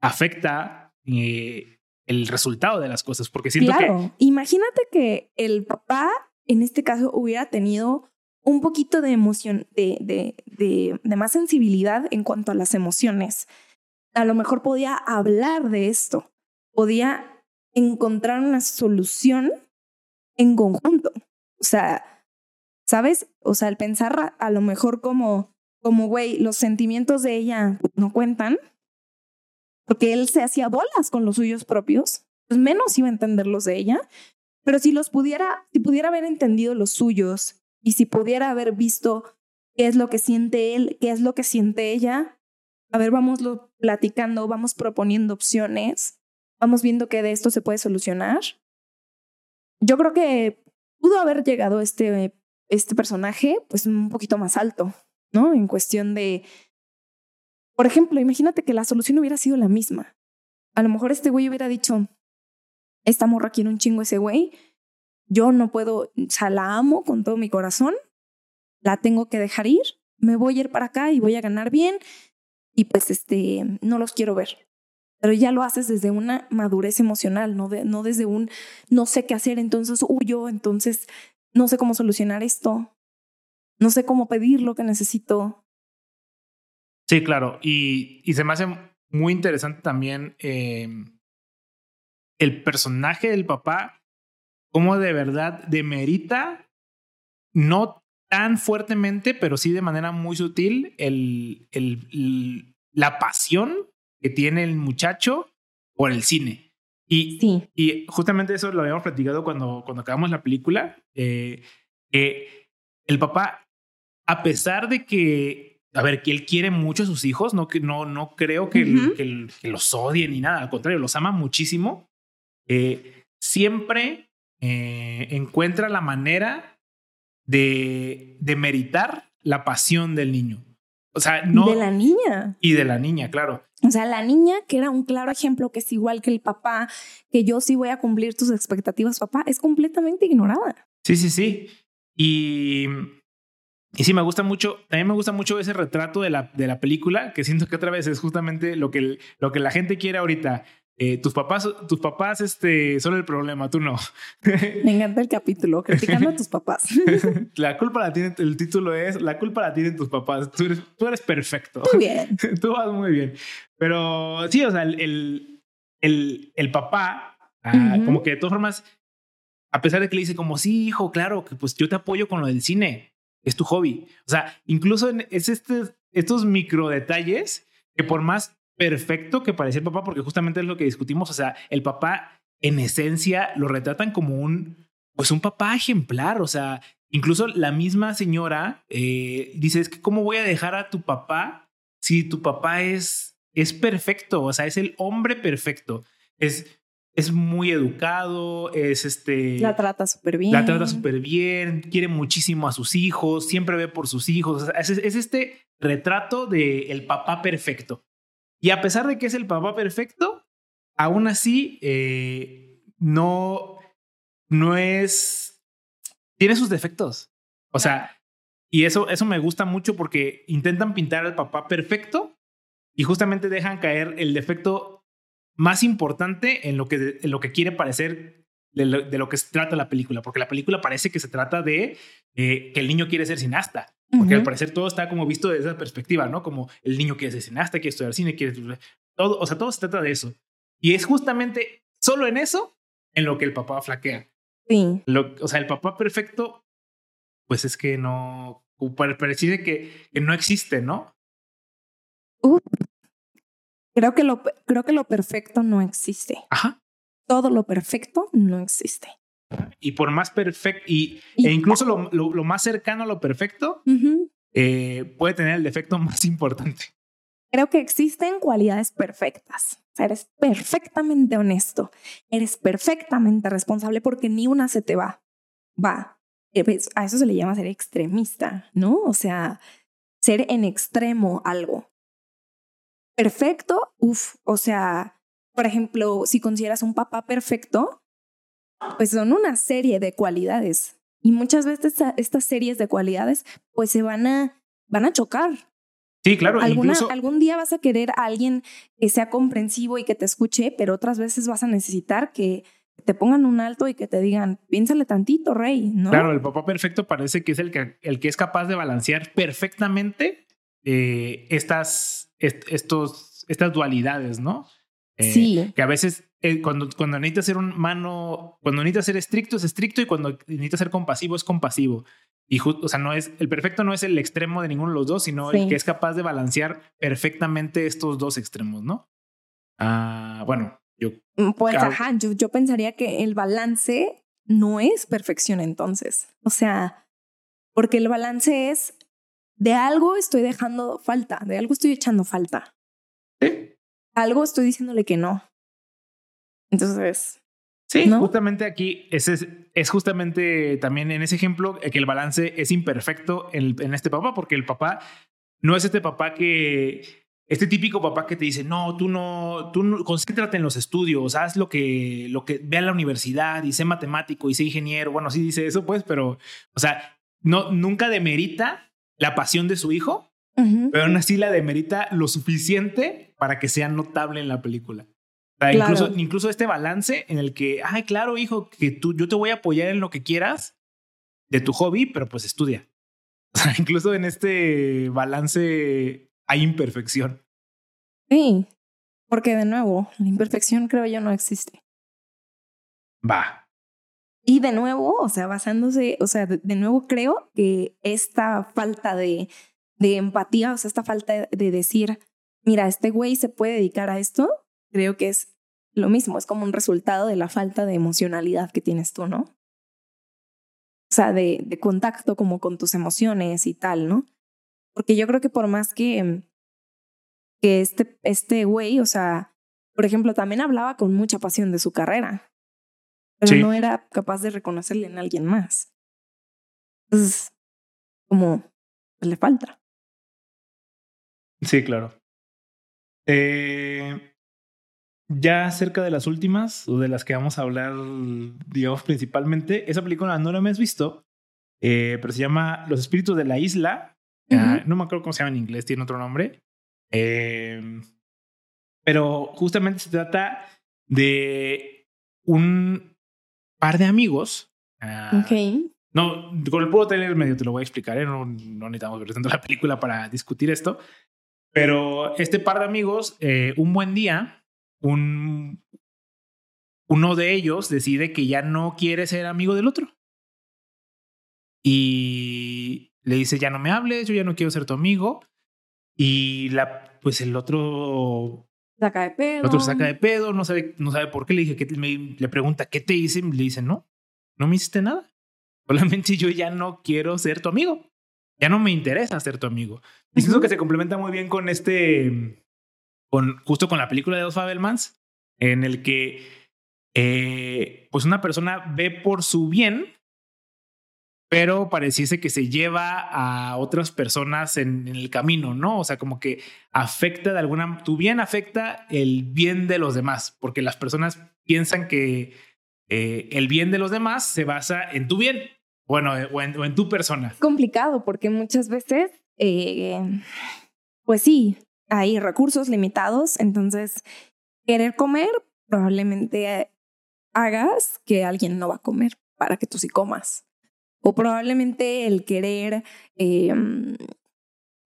afecta eh, el resultado de las cosas, porque siento claro. Imagínate que el papá en este caso hubiera tenido un poquito de emoción, de, de, de, más sensibilidad en cuanto a las emociones. A lo mejor podía hablar de esto, podía encontrar una solución en conjunto. O sea, ¿sabes? O sea, el pensar a lo mejor como, como, güey, los sentimientos de ella no cuentan, porque él se hacía bolas con los suyos propios, pues menos iba a entender los de ella. Pero si los pudiera, si pudiera haber entendido los suyos y si pudiera haber visto qué es lo que siente él, qué es lo que siente ella, a ver, vamos platicando, vamos proponiendo opciones, vamos viendo que de esto se puede solucionar. Yo creo que pudo haber llegado este, este personaje pues un poquito más alto, ¿no? En cuestión de, por ejemplo, imagínate que la solución hubiera sido la misma. A lo mejor este güey hubiera dicho, esta morra quiere un chingo ese güey, yo no puedo, o sea, la amo con todo mi corazón, la tengo que dejar ir, me voy a ir para acá y voy a ganar bien y pues este, no los quiero ver. Pero ya lo haces desde una madurez emocional, no, de, no desde un no sé qué hacer, entonces huyo, entonces no sé cómo solucionar esto, no sé cómo pedir lo que necesito. Sí, claro, y, y se me hace muy interesante también eh, el personaje del papá, como de verdad demerita, no tan fuertemente, pero sí de manera muy sutil, el, el, la pasión que tiene el muchacho por el cine. Y, y justamente eso lo habíamos platicado cuando, cuando acabamos la película, eh, que el papá, a pesar de que, a ver, que él quiere mucho a sus hijos, no, que, no, no creo que, que, que, los odie ni nada, al contrario, los ama muchísimo, eh, siempre eh, encuentra la manera de, de meritar la pasión del niño. O sea, no. De la niña. Y de la niña, claro. O sea, la niña, que era un claro ejemplo, que es igual que el papá, que yo sí voy a cumplir tus expectativas, papá, es completamente ignorada. Sí, sí, sí. Y, y sí, me gusta mucho, también me gusta mucho ese retrato de la, de la película, que siento que otra vez es justamente lo que, lo que la gente quiere ahorita eh, tus papás, tus papás este, son el problema, tú no. Me encanta el capítulo, criticando a tus papás. la culpa la tiene, el título es, la culpa la tienen tus papás, tú eres, tú eres perfecto. Muy bien. tú vas muy bien. Pero sí, o sea, el, el, el, papá, ah, como que de todas formas, a pesar de que le dice como, sí, hijo, claro, que pues yo te apoyo con lo del cine, es tu hobby. O sea, incluso es este, estos micro detalles que por más perfecto que parecía el papá, porque justamente es lo que discutimos. O sea, el papá en esencia lo retratan como un, pues un papá ejemplar. O sea, incluso la misma señora eh, dice, es que cómo voy a dejar a tu papá si tu papá es, es perfecto. O sea, es el hombre perfecto. Es, es muy educado, es este... La trata súper bien. La trata súper bien, quiere muchísimo a sus hijos, siempre ve por sus hijos. es, es, este retrato del el papá perfecto. Y a pesar de que es el papá perfecto, aún así eh, no, no es... Tiene sus defectos. O sea, y eso, eso me gusta mucho porque intentan pintar al papá perfecto y justamente dejan caer el defecto más importante en lo que, en lo que quiere parecer de lo, que se trata la película, porque la película parece que se trata de eh, que el niño quiere ser cineasta, porque al parecer todo está como visto desde esa perspectiva, ¿no? Como el niño quiere ser cineasta, quiere estudiar cine, quiere todo, o sea, todo se trata de eso. Y es justamente solo en eso en lo que el papá flaquea. Sí. o sea, el papá perfecto, pues es que no, parece que, que no existe, ¿no? creo, que lo, creo que lo perfecto no existe. Ajá todo lo perfecto no existe. Y por más perfecto, y, e incluso lo, lo, más cercano a lo perfecto, eh, puede tener el defecto más importante. Creo que existen cualidades perfectas. O sea, eres perfectamente honesto, eres perfectamente responsable porque ni una se te va. Va. Eh, a eso se le llama ser extremista, ¿no? O sea, ser en extremo algo. Perfecto, uff, o sea, por ejemplo, si consideras un papá perfecto, pues son una serie de cualidades. Y muchas veces estas series de cualidades pues se van a, van a chocar. Sí, claro. Alguna, Algún día vas a querer a alguien que sea comprensivo y que te escuche, pero otras veces vas a necesitar que te pongan un alto y que te digan, piénsale tantito, rey, ¿no? Claro, el papá perfecto parece que es el que, el que es capaz de balancear perfectamente eh, estas, estos, estas dualidades, ¿no? Eh, sí. Que a veces eh, cuando, cuando necesita ser un mano, cuando necesita ser estricto es estricto y cuando necesita ser compasivo es compasivo. Y o sea, no es, el perfecto no es el extremo de ninguno de los dos, sino el que es capaz de balancear perfectamente estos dos extremos, ¿no? Ah, bueno, yo. Mm, pues, ajá, yo, yo pensaría que el balance no es perfección entonces. O sea, porque el balance es de algo estoy dejando falta, de algo estoy echando falta. Sí algo estoy diciéndole que no. Entonces. Sí, justamente aquí es, es, justamente también en ese ejemplo que el balance es imperfecto en, en este papá, porque el papá no es este papá que este típico papá que te dice, no, tú no, tú no, concéntrate en los estudios, haz lo que, lo que, ve a la universidad y sé matemático y sé ingeniero. Bueno, sí dice eso, pues, pero, o sea, no, nunca demerita la pasión de su hijo, pero aún así la demerita lo suficiente para que sea notable en la película. Incluso, incluso este balance en el que, ay, claro, hijo, que tú, yo te voy a apoyar en lo que quieras de tu hobby, pero pues estudia. O sea, incluso en este balance hay imperfección. Sí, porque de nuevo, la imperfección creo yo no existe. Va. Y de nuevo, o sea, basándose, o sea, de nuevo creo que esta falta de de empatía, o sea, esta falta de decir, mira, este güey se puede dedicar a esto, creo que es lo mismo, es como un resultado de la falta de emocionalidad que tienes tú, ¿no? O sea, de, de contacto como con tus emociones y tal, ¿no? Porque yo creo que por más que, que este, este güey, o sea, por ejemplo, también hablaba con mucha pasión de su carrera, pero no era capaz de reconocerle en alguien más. Entonces, como, pues, le falta. Sí, claro. Eh, ya cerca de las últimas, o de las que vamos a hablar, digamos, principalmente, esa película no la hemos visto, eh, pero se llama Los Espíritus de la Isla. Ah, no me acuerdo cómo se llama en inglés, tiene otro nombre. Eh, pero justamente se trata de un par de amigos. ah, Ok. No, con el puro trailer medio te lo voy a explicar, ¿eh? no, no necesitamos ver tanto la película para discutir esto. Pero este par de amigos, eh, un buen día, un, uno de ellos decide que ya no quiere ser amigo del otro. Y le dice, ya no me hables, yo ya no quiero ser tu amigo. Y la, pues el otro, Saca de pedo. el otro saca de pedo, no sabe, no sabe por qué. Le dije, que me, le pregunta, ¿qué te hice? Le dice, no, no me hiciste nada. Solamente yo ya no quiero ser tu amigo. Ya no me interesa ser tu amigo. Y Ujú. que se complementa muy bien con este, con justo con la película de los Fabelmans, en el que eh, pues una persona ve por su bien, pero pareciese que se lleva a otras personas en, el camino, ¿no? O sea, como que afecta de alguna, tu bien afecta el bien de los demás, porque las personas piensan que eh, el bien de los demás se basa en tu bien, bueno, eh, o en, tu persona. complicado porque muchas veces, pues sí, hay recursos limitados, entonces querer comer probablemente hagas que alguien no va a comer para que tú sí comas. O probablemente el querer eh,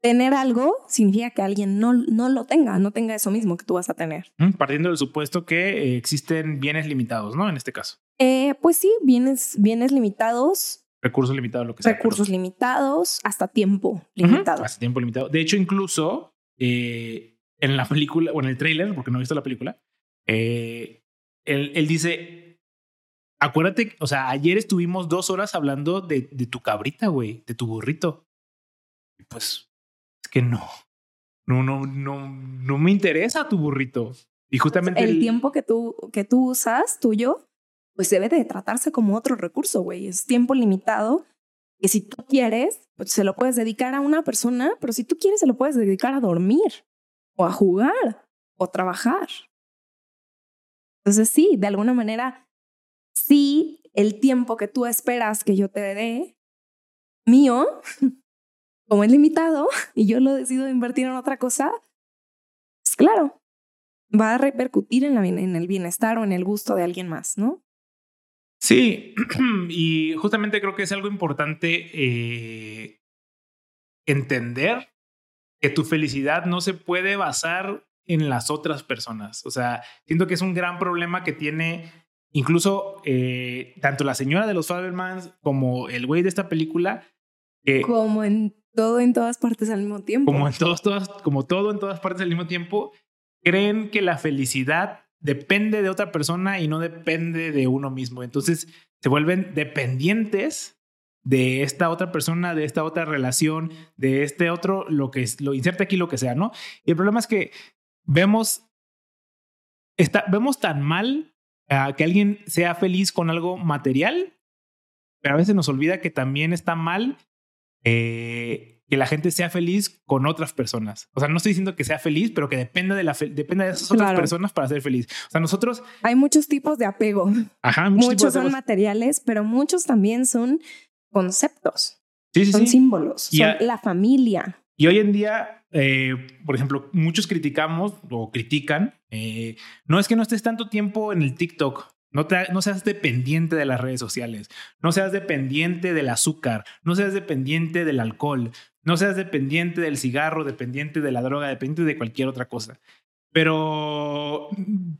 tener algo significa que alguien no, no lo tenga, no tenga eso mismo que tú vas a tener. ¿Mm? Partiendo del supuesto que eh, existen bienes limitados, ¿no? En este caso, Eh, pues sí, bienes, bienes limitados, recursos limitados, lo que sea. recursos limitados, hasta tiempo limitado. Hasta tiempo limitado. De hecho, incluso eh, en la película, o en el tráiler, porque no he visto la película, eh, él, él dice, acuérdate, o sea, ayer estuvimos dos horas hablando de, de tu cabrita, güey, de tu burrito. Y pues, es que no, no, no, no, no me interesa tu burrito. Y justamente el tiempo que tú, que tú usas, tuyo, pues debe de tratarse como otro recurso, güey. Es tiempo limitado que si tú quieres, pues se lo puedes dedicar a una persona, pero si tú quieres, se lo puedes dedicar a dormir o a jugar o trabajar. Entonces sí, de alguna manera, sí, el tiempo que tú esperas que yo te dé, mío, como es limitado y yo lo decido invertir en otra cosa, pues claro, va a repercutir en el bienestar o en el gusto de alguien más, ¿no? Sí, y justamente creo que es algo importante eh, entender que tu felicidad no se puede basar en las otras personas. O sea, siento que es un gran problema que tiene incluso eh, tanto la señora de los Fabermans como el güey de esta película, Como en todo, en todas partes al mismo tiempo. como en todos, todas, como todo en todas partes al mismo tiempo, creen que la felicidad depende de otra persona y no depende de uno mismo. Entonces se vuelven dependientes de esta otra persona, de esta otra relación, de este otro, lo que es, lo inserte aquí lo que sea, ¿no? Y el problema es que vemos, está, vemos tan mal ah, que alguien sea feliz con algo material, pero a veces nos olvida que también está mal eh, que la gente sea feliz con otras personas. O sea, no estoy diciendo que sea feliz, pero que dependa de, la dependa de esas otras Claro. personas para ser feliz. O sea, nosotros, Hay muchos tipos de apego. ajá, Muchos, muchos, son materiales, pero muchos también son conceptos, Sí, sí, son sí. símbolos, Y son a- la familia. Y hoy en día, eh, por ejemplo, muchos criticamos o critican, eh, no es que no estés tanto tiempo en el TikTok, no, te, no seas dependiente de las redes sociales, no seas dependiente del azúcar, no seas dependiente del alcohol, no seas dependiente del cigarro, dependiente de la droga, dependiente de cualquier otra cosa. Pero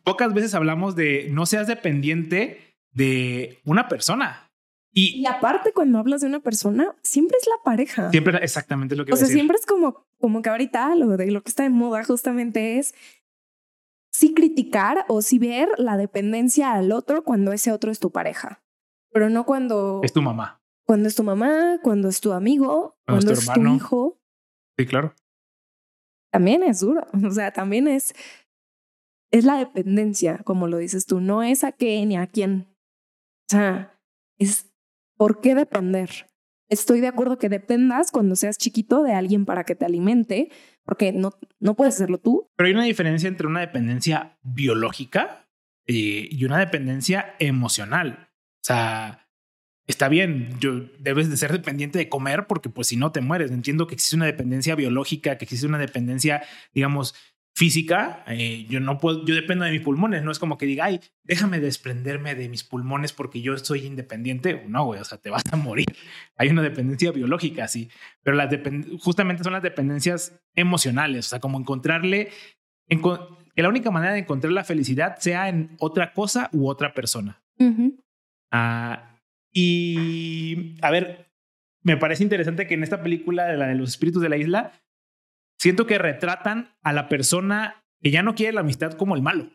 pocas veces hablamos de no seas dependiente de una persona. Y Y aparte, cuando hablas de una persona, siempre es la pareja. siempre exactamente lo que o a sea, decir. siempre es como, como que ahorita lo de lo que está de moda justamente es sí criticar o sí ver la dependencia al otro cuando ese otro es tu pareja, pero no cuando, Es tu mamá. Cuando es tu mamá, cuando es tu amigo, Cuando es tu es tu hijo. Sí, claro. También es duro. O sea, también es, es la dependencia, como lo dices tú. No es a qué ni a quién. O sea, es por qué depender. Estoy de acuerdo que dependas cuando seas chiquito de alguien para que te alimente, porque no, no puedes hacerlo tú. Pero hay una diferencia entre una dependencia biológica eh, y una dependencia emocional. O sea, está bien, yo, debes de ser dependiente de comer porque pues si no te mueres. Entiendo que existe una dependencia biológica, que existe una dependencia, digamos, física, eh, yo no puedo, yo dependo de mis pulmones, no es como que diga, ay, déjame desprenderme de mis pulmones porque yo soy independiente. No, güey, o sea, te vas a morir. Hay una dependencia biológica, sí, pero las justamente son las dependencias emocionales, o sea, como encontrarle, que la única manera de encontrar la felicidad sea en otra cosa u otra persona. Ah, y, a ver, me parece interesante que en esta película de la de los espíritus de la isla, siento que retratan a la persona que ya no quiere la amistad como el malo.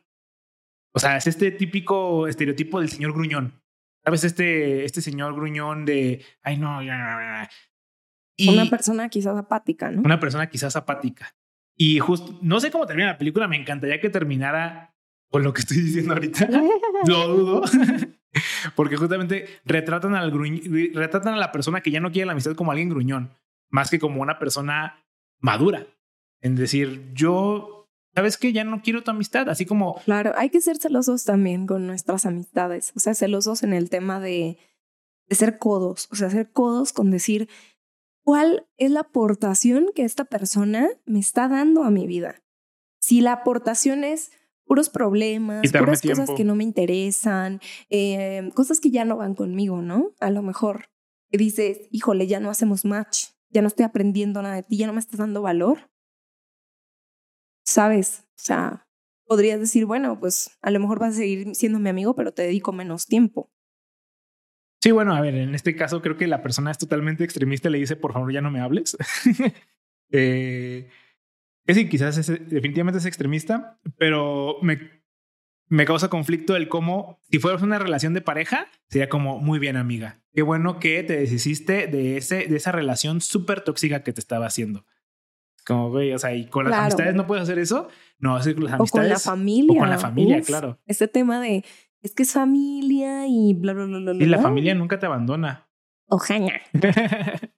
O sea, es este típico estereotipo del señor gruñón. ¿Sabes? Este, este señor gruñón de, ay, no, ya. Y una persona quizás apática, ¿no? Una persona quizás apática. Y justo, no sé cómo termina la película, me encantaría que terminara con lo que estoy diciendo ahorita. Lo dudo. Porque justamente retratan, al retratan a la persona que ya no quiere la amistad como alguien gruñón, más que como una persona madura en decir, yo, ¿sabes qué? Ya no quiero tu amistad, así como... Claro, hay que ser celosos también con nuestras amistades, o sea, celosos en el tema de, de ser codos, o sea, ser codos con decir, ¿cuál es la aportación que esta persona me está dando a mi vida? Si la aportación es puros problemas, puras cosas que no me interesan, eh, cosas que ya no van conmigo, ¿no? A lo mejor dices, híjole, ya no hacemos match, ya no estoy aprendiendo nada de ti, ya no me estás dando valor sabes, o sea, podrías decir, bueno, pues a lo mejor vas a seguir siendo mi amigo, pero te dedico menos tiempo. Sí, bueno, a ver, en este caso creo que la persona es totalmente extremista y le dice, por favor, ya no me hables. eh, sí, quizás es, definitivamente es extremista, pero me, me causa conflicto el cómo, si fueras una relación de pareja, sería como muy bien, amiga. Qué bueno que te deshiciste de, ese, de esa relación súper tóxica que te estaba haciendo. Como, güey, o sea, y con las amistades no puedes hacer eso. No, hacer con las amistades. O con la familia. O con la familia, claro. Este tema de, es que es familia y bla, bla, bla, bla. Y la familia nunca te abandona. Ojalá.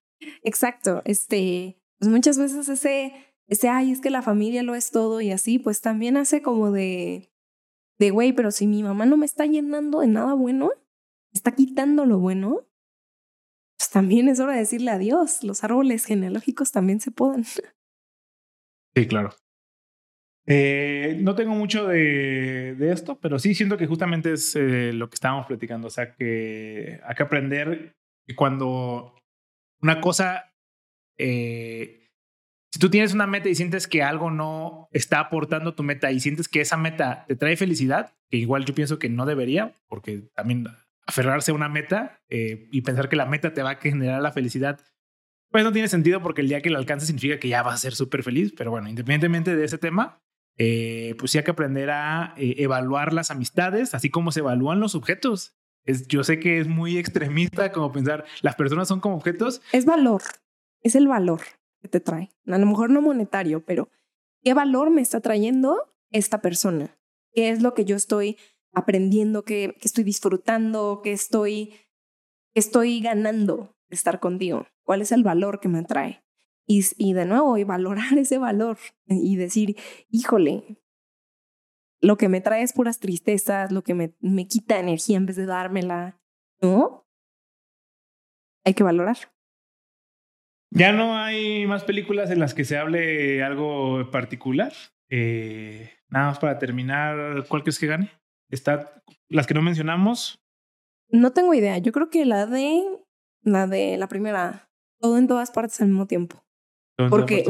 Exacto. Este, pues muchas veces ese, ese, ay, es que la familia lo es todo y así, pues también hace como de, de, güey, pero si mi mamá no me está llenando de nada bueno, está quitando lo bueno, pues también es hora de decirle adiós. Los árboles genealógicos también se pueden. Sí, claro. Eh, no tengo mucho de, de, esto, pero sí siento que justamente es eh, lo que estábamos platicando. O sea, que hay que aprender que cuando una cosa, eh, si tú tienes una meta y sientes que algo no está aportando tu meta y sientes que esa meta te trae felicidad, que igual yo pienso que no debería, porque también aferrarse a una meta y pensar que la meta te va a generar la felicidad pues no tiene sentido porque el día que lo alcance significa que ya vas a ser súper feliz. Pero bueno, independientemente de ese tema, eh, pues sí hay que aprender a eh, evaluar las amistades, así como se evalúan los objetos. Es, yo sé que es muy extremista como pensar, las personas son como objetos. Es valor, es el valor te trae. A lo mejor no monetario, pero ¿qué valor me está trayendo esta persona? ¿Qué es lo que yo estoy aprendiendo, qué, estoy disfrutando, qué estoy, qué estoy ganando de estar contigo? cuál es el valor que me trae. Y, y de nuevo, y valorar ese valor y decir, híjole, lo que me trae es puras tristezas, lo que me, me quita energía en vez de dármela, ¿no? Hay que valorar. Ya no hay más películas en las que se hable algo particular. Eh, nada más para terminar, ¿cuál crees que gane? Está las que no mencionamos. No tengo idea. Yo creo que la de la de la primera todo en todas partes al mismo tiempo. Porque,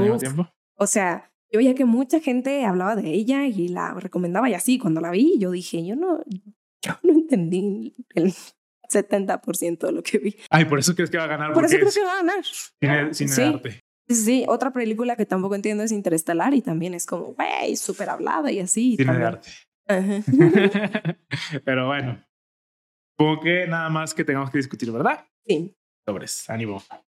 o sea, yo veía que mucha gente hablaba de ella y la recomendaba y así. Cuando la vi, yo dije, yo no, yo no entendí el 70% de lo que vi. Ay, por eso crees que va a ganar. Por eso creo que va a ganar. Cine, cine sí. arte. Sí, otra película que tampoco entiendo es Interestelar y también es como, güey, súper hablada y así. Cine de arte. Pero bueno, supongo que nada más que tengamos que discutir, ¿verdad? Sí. Sobres, ánimo.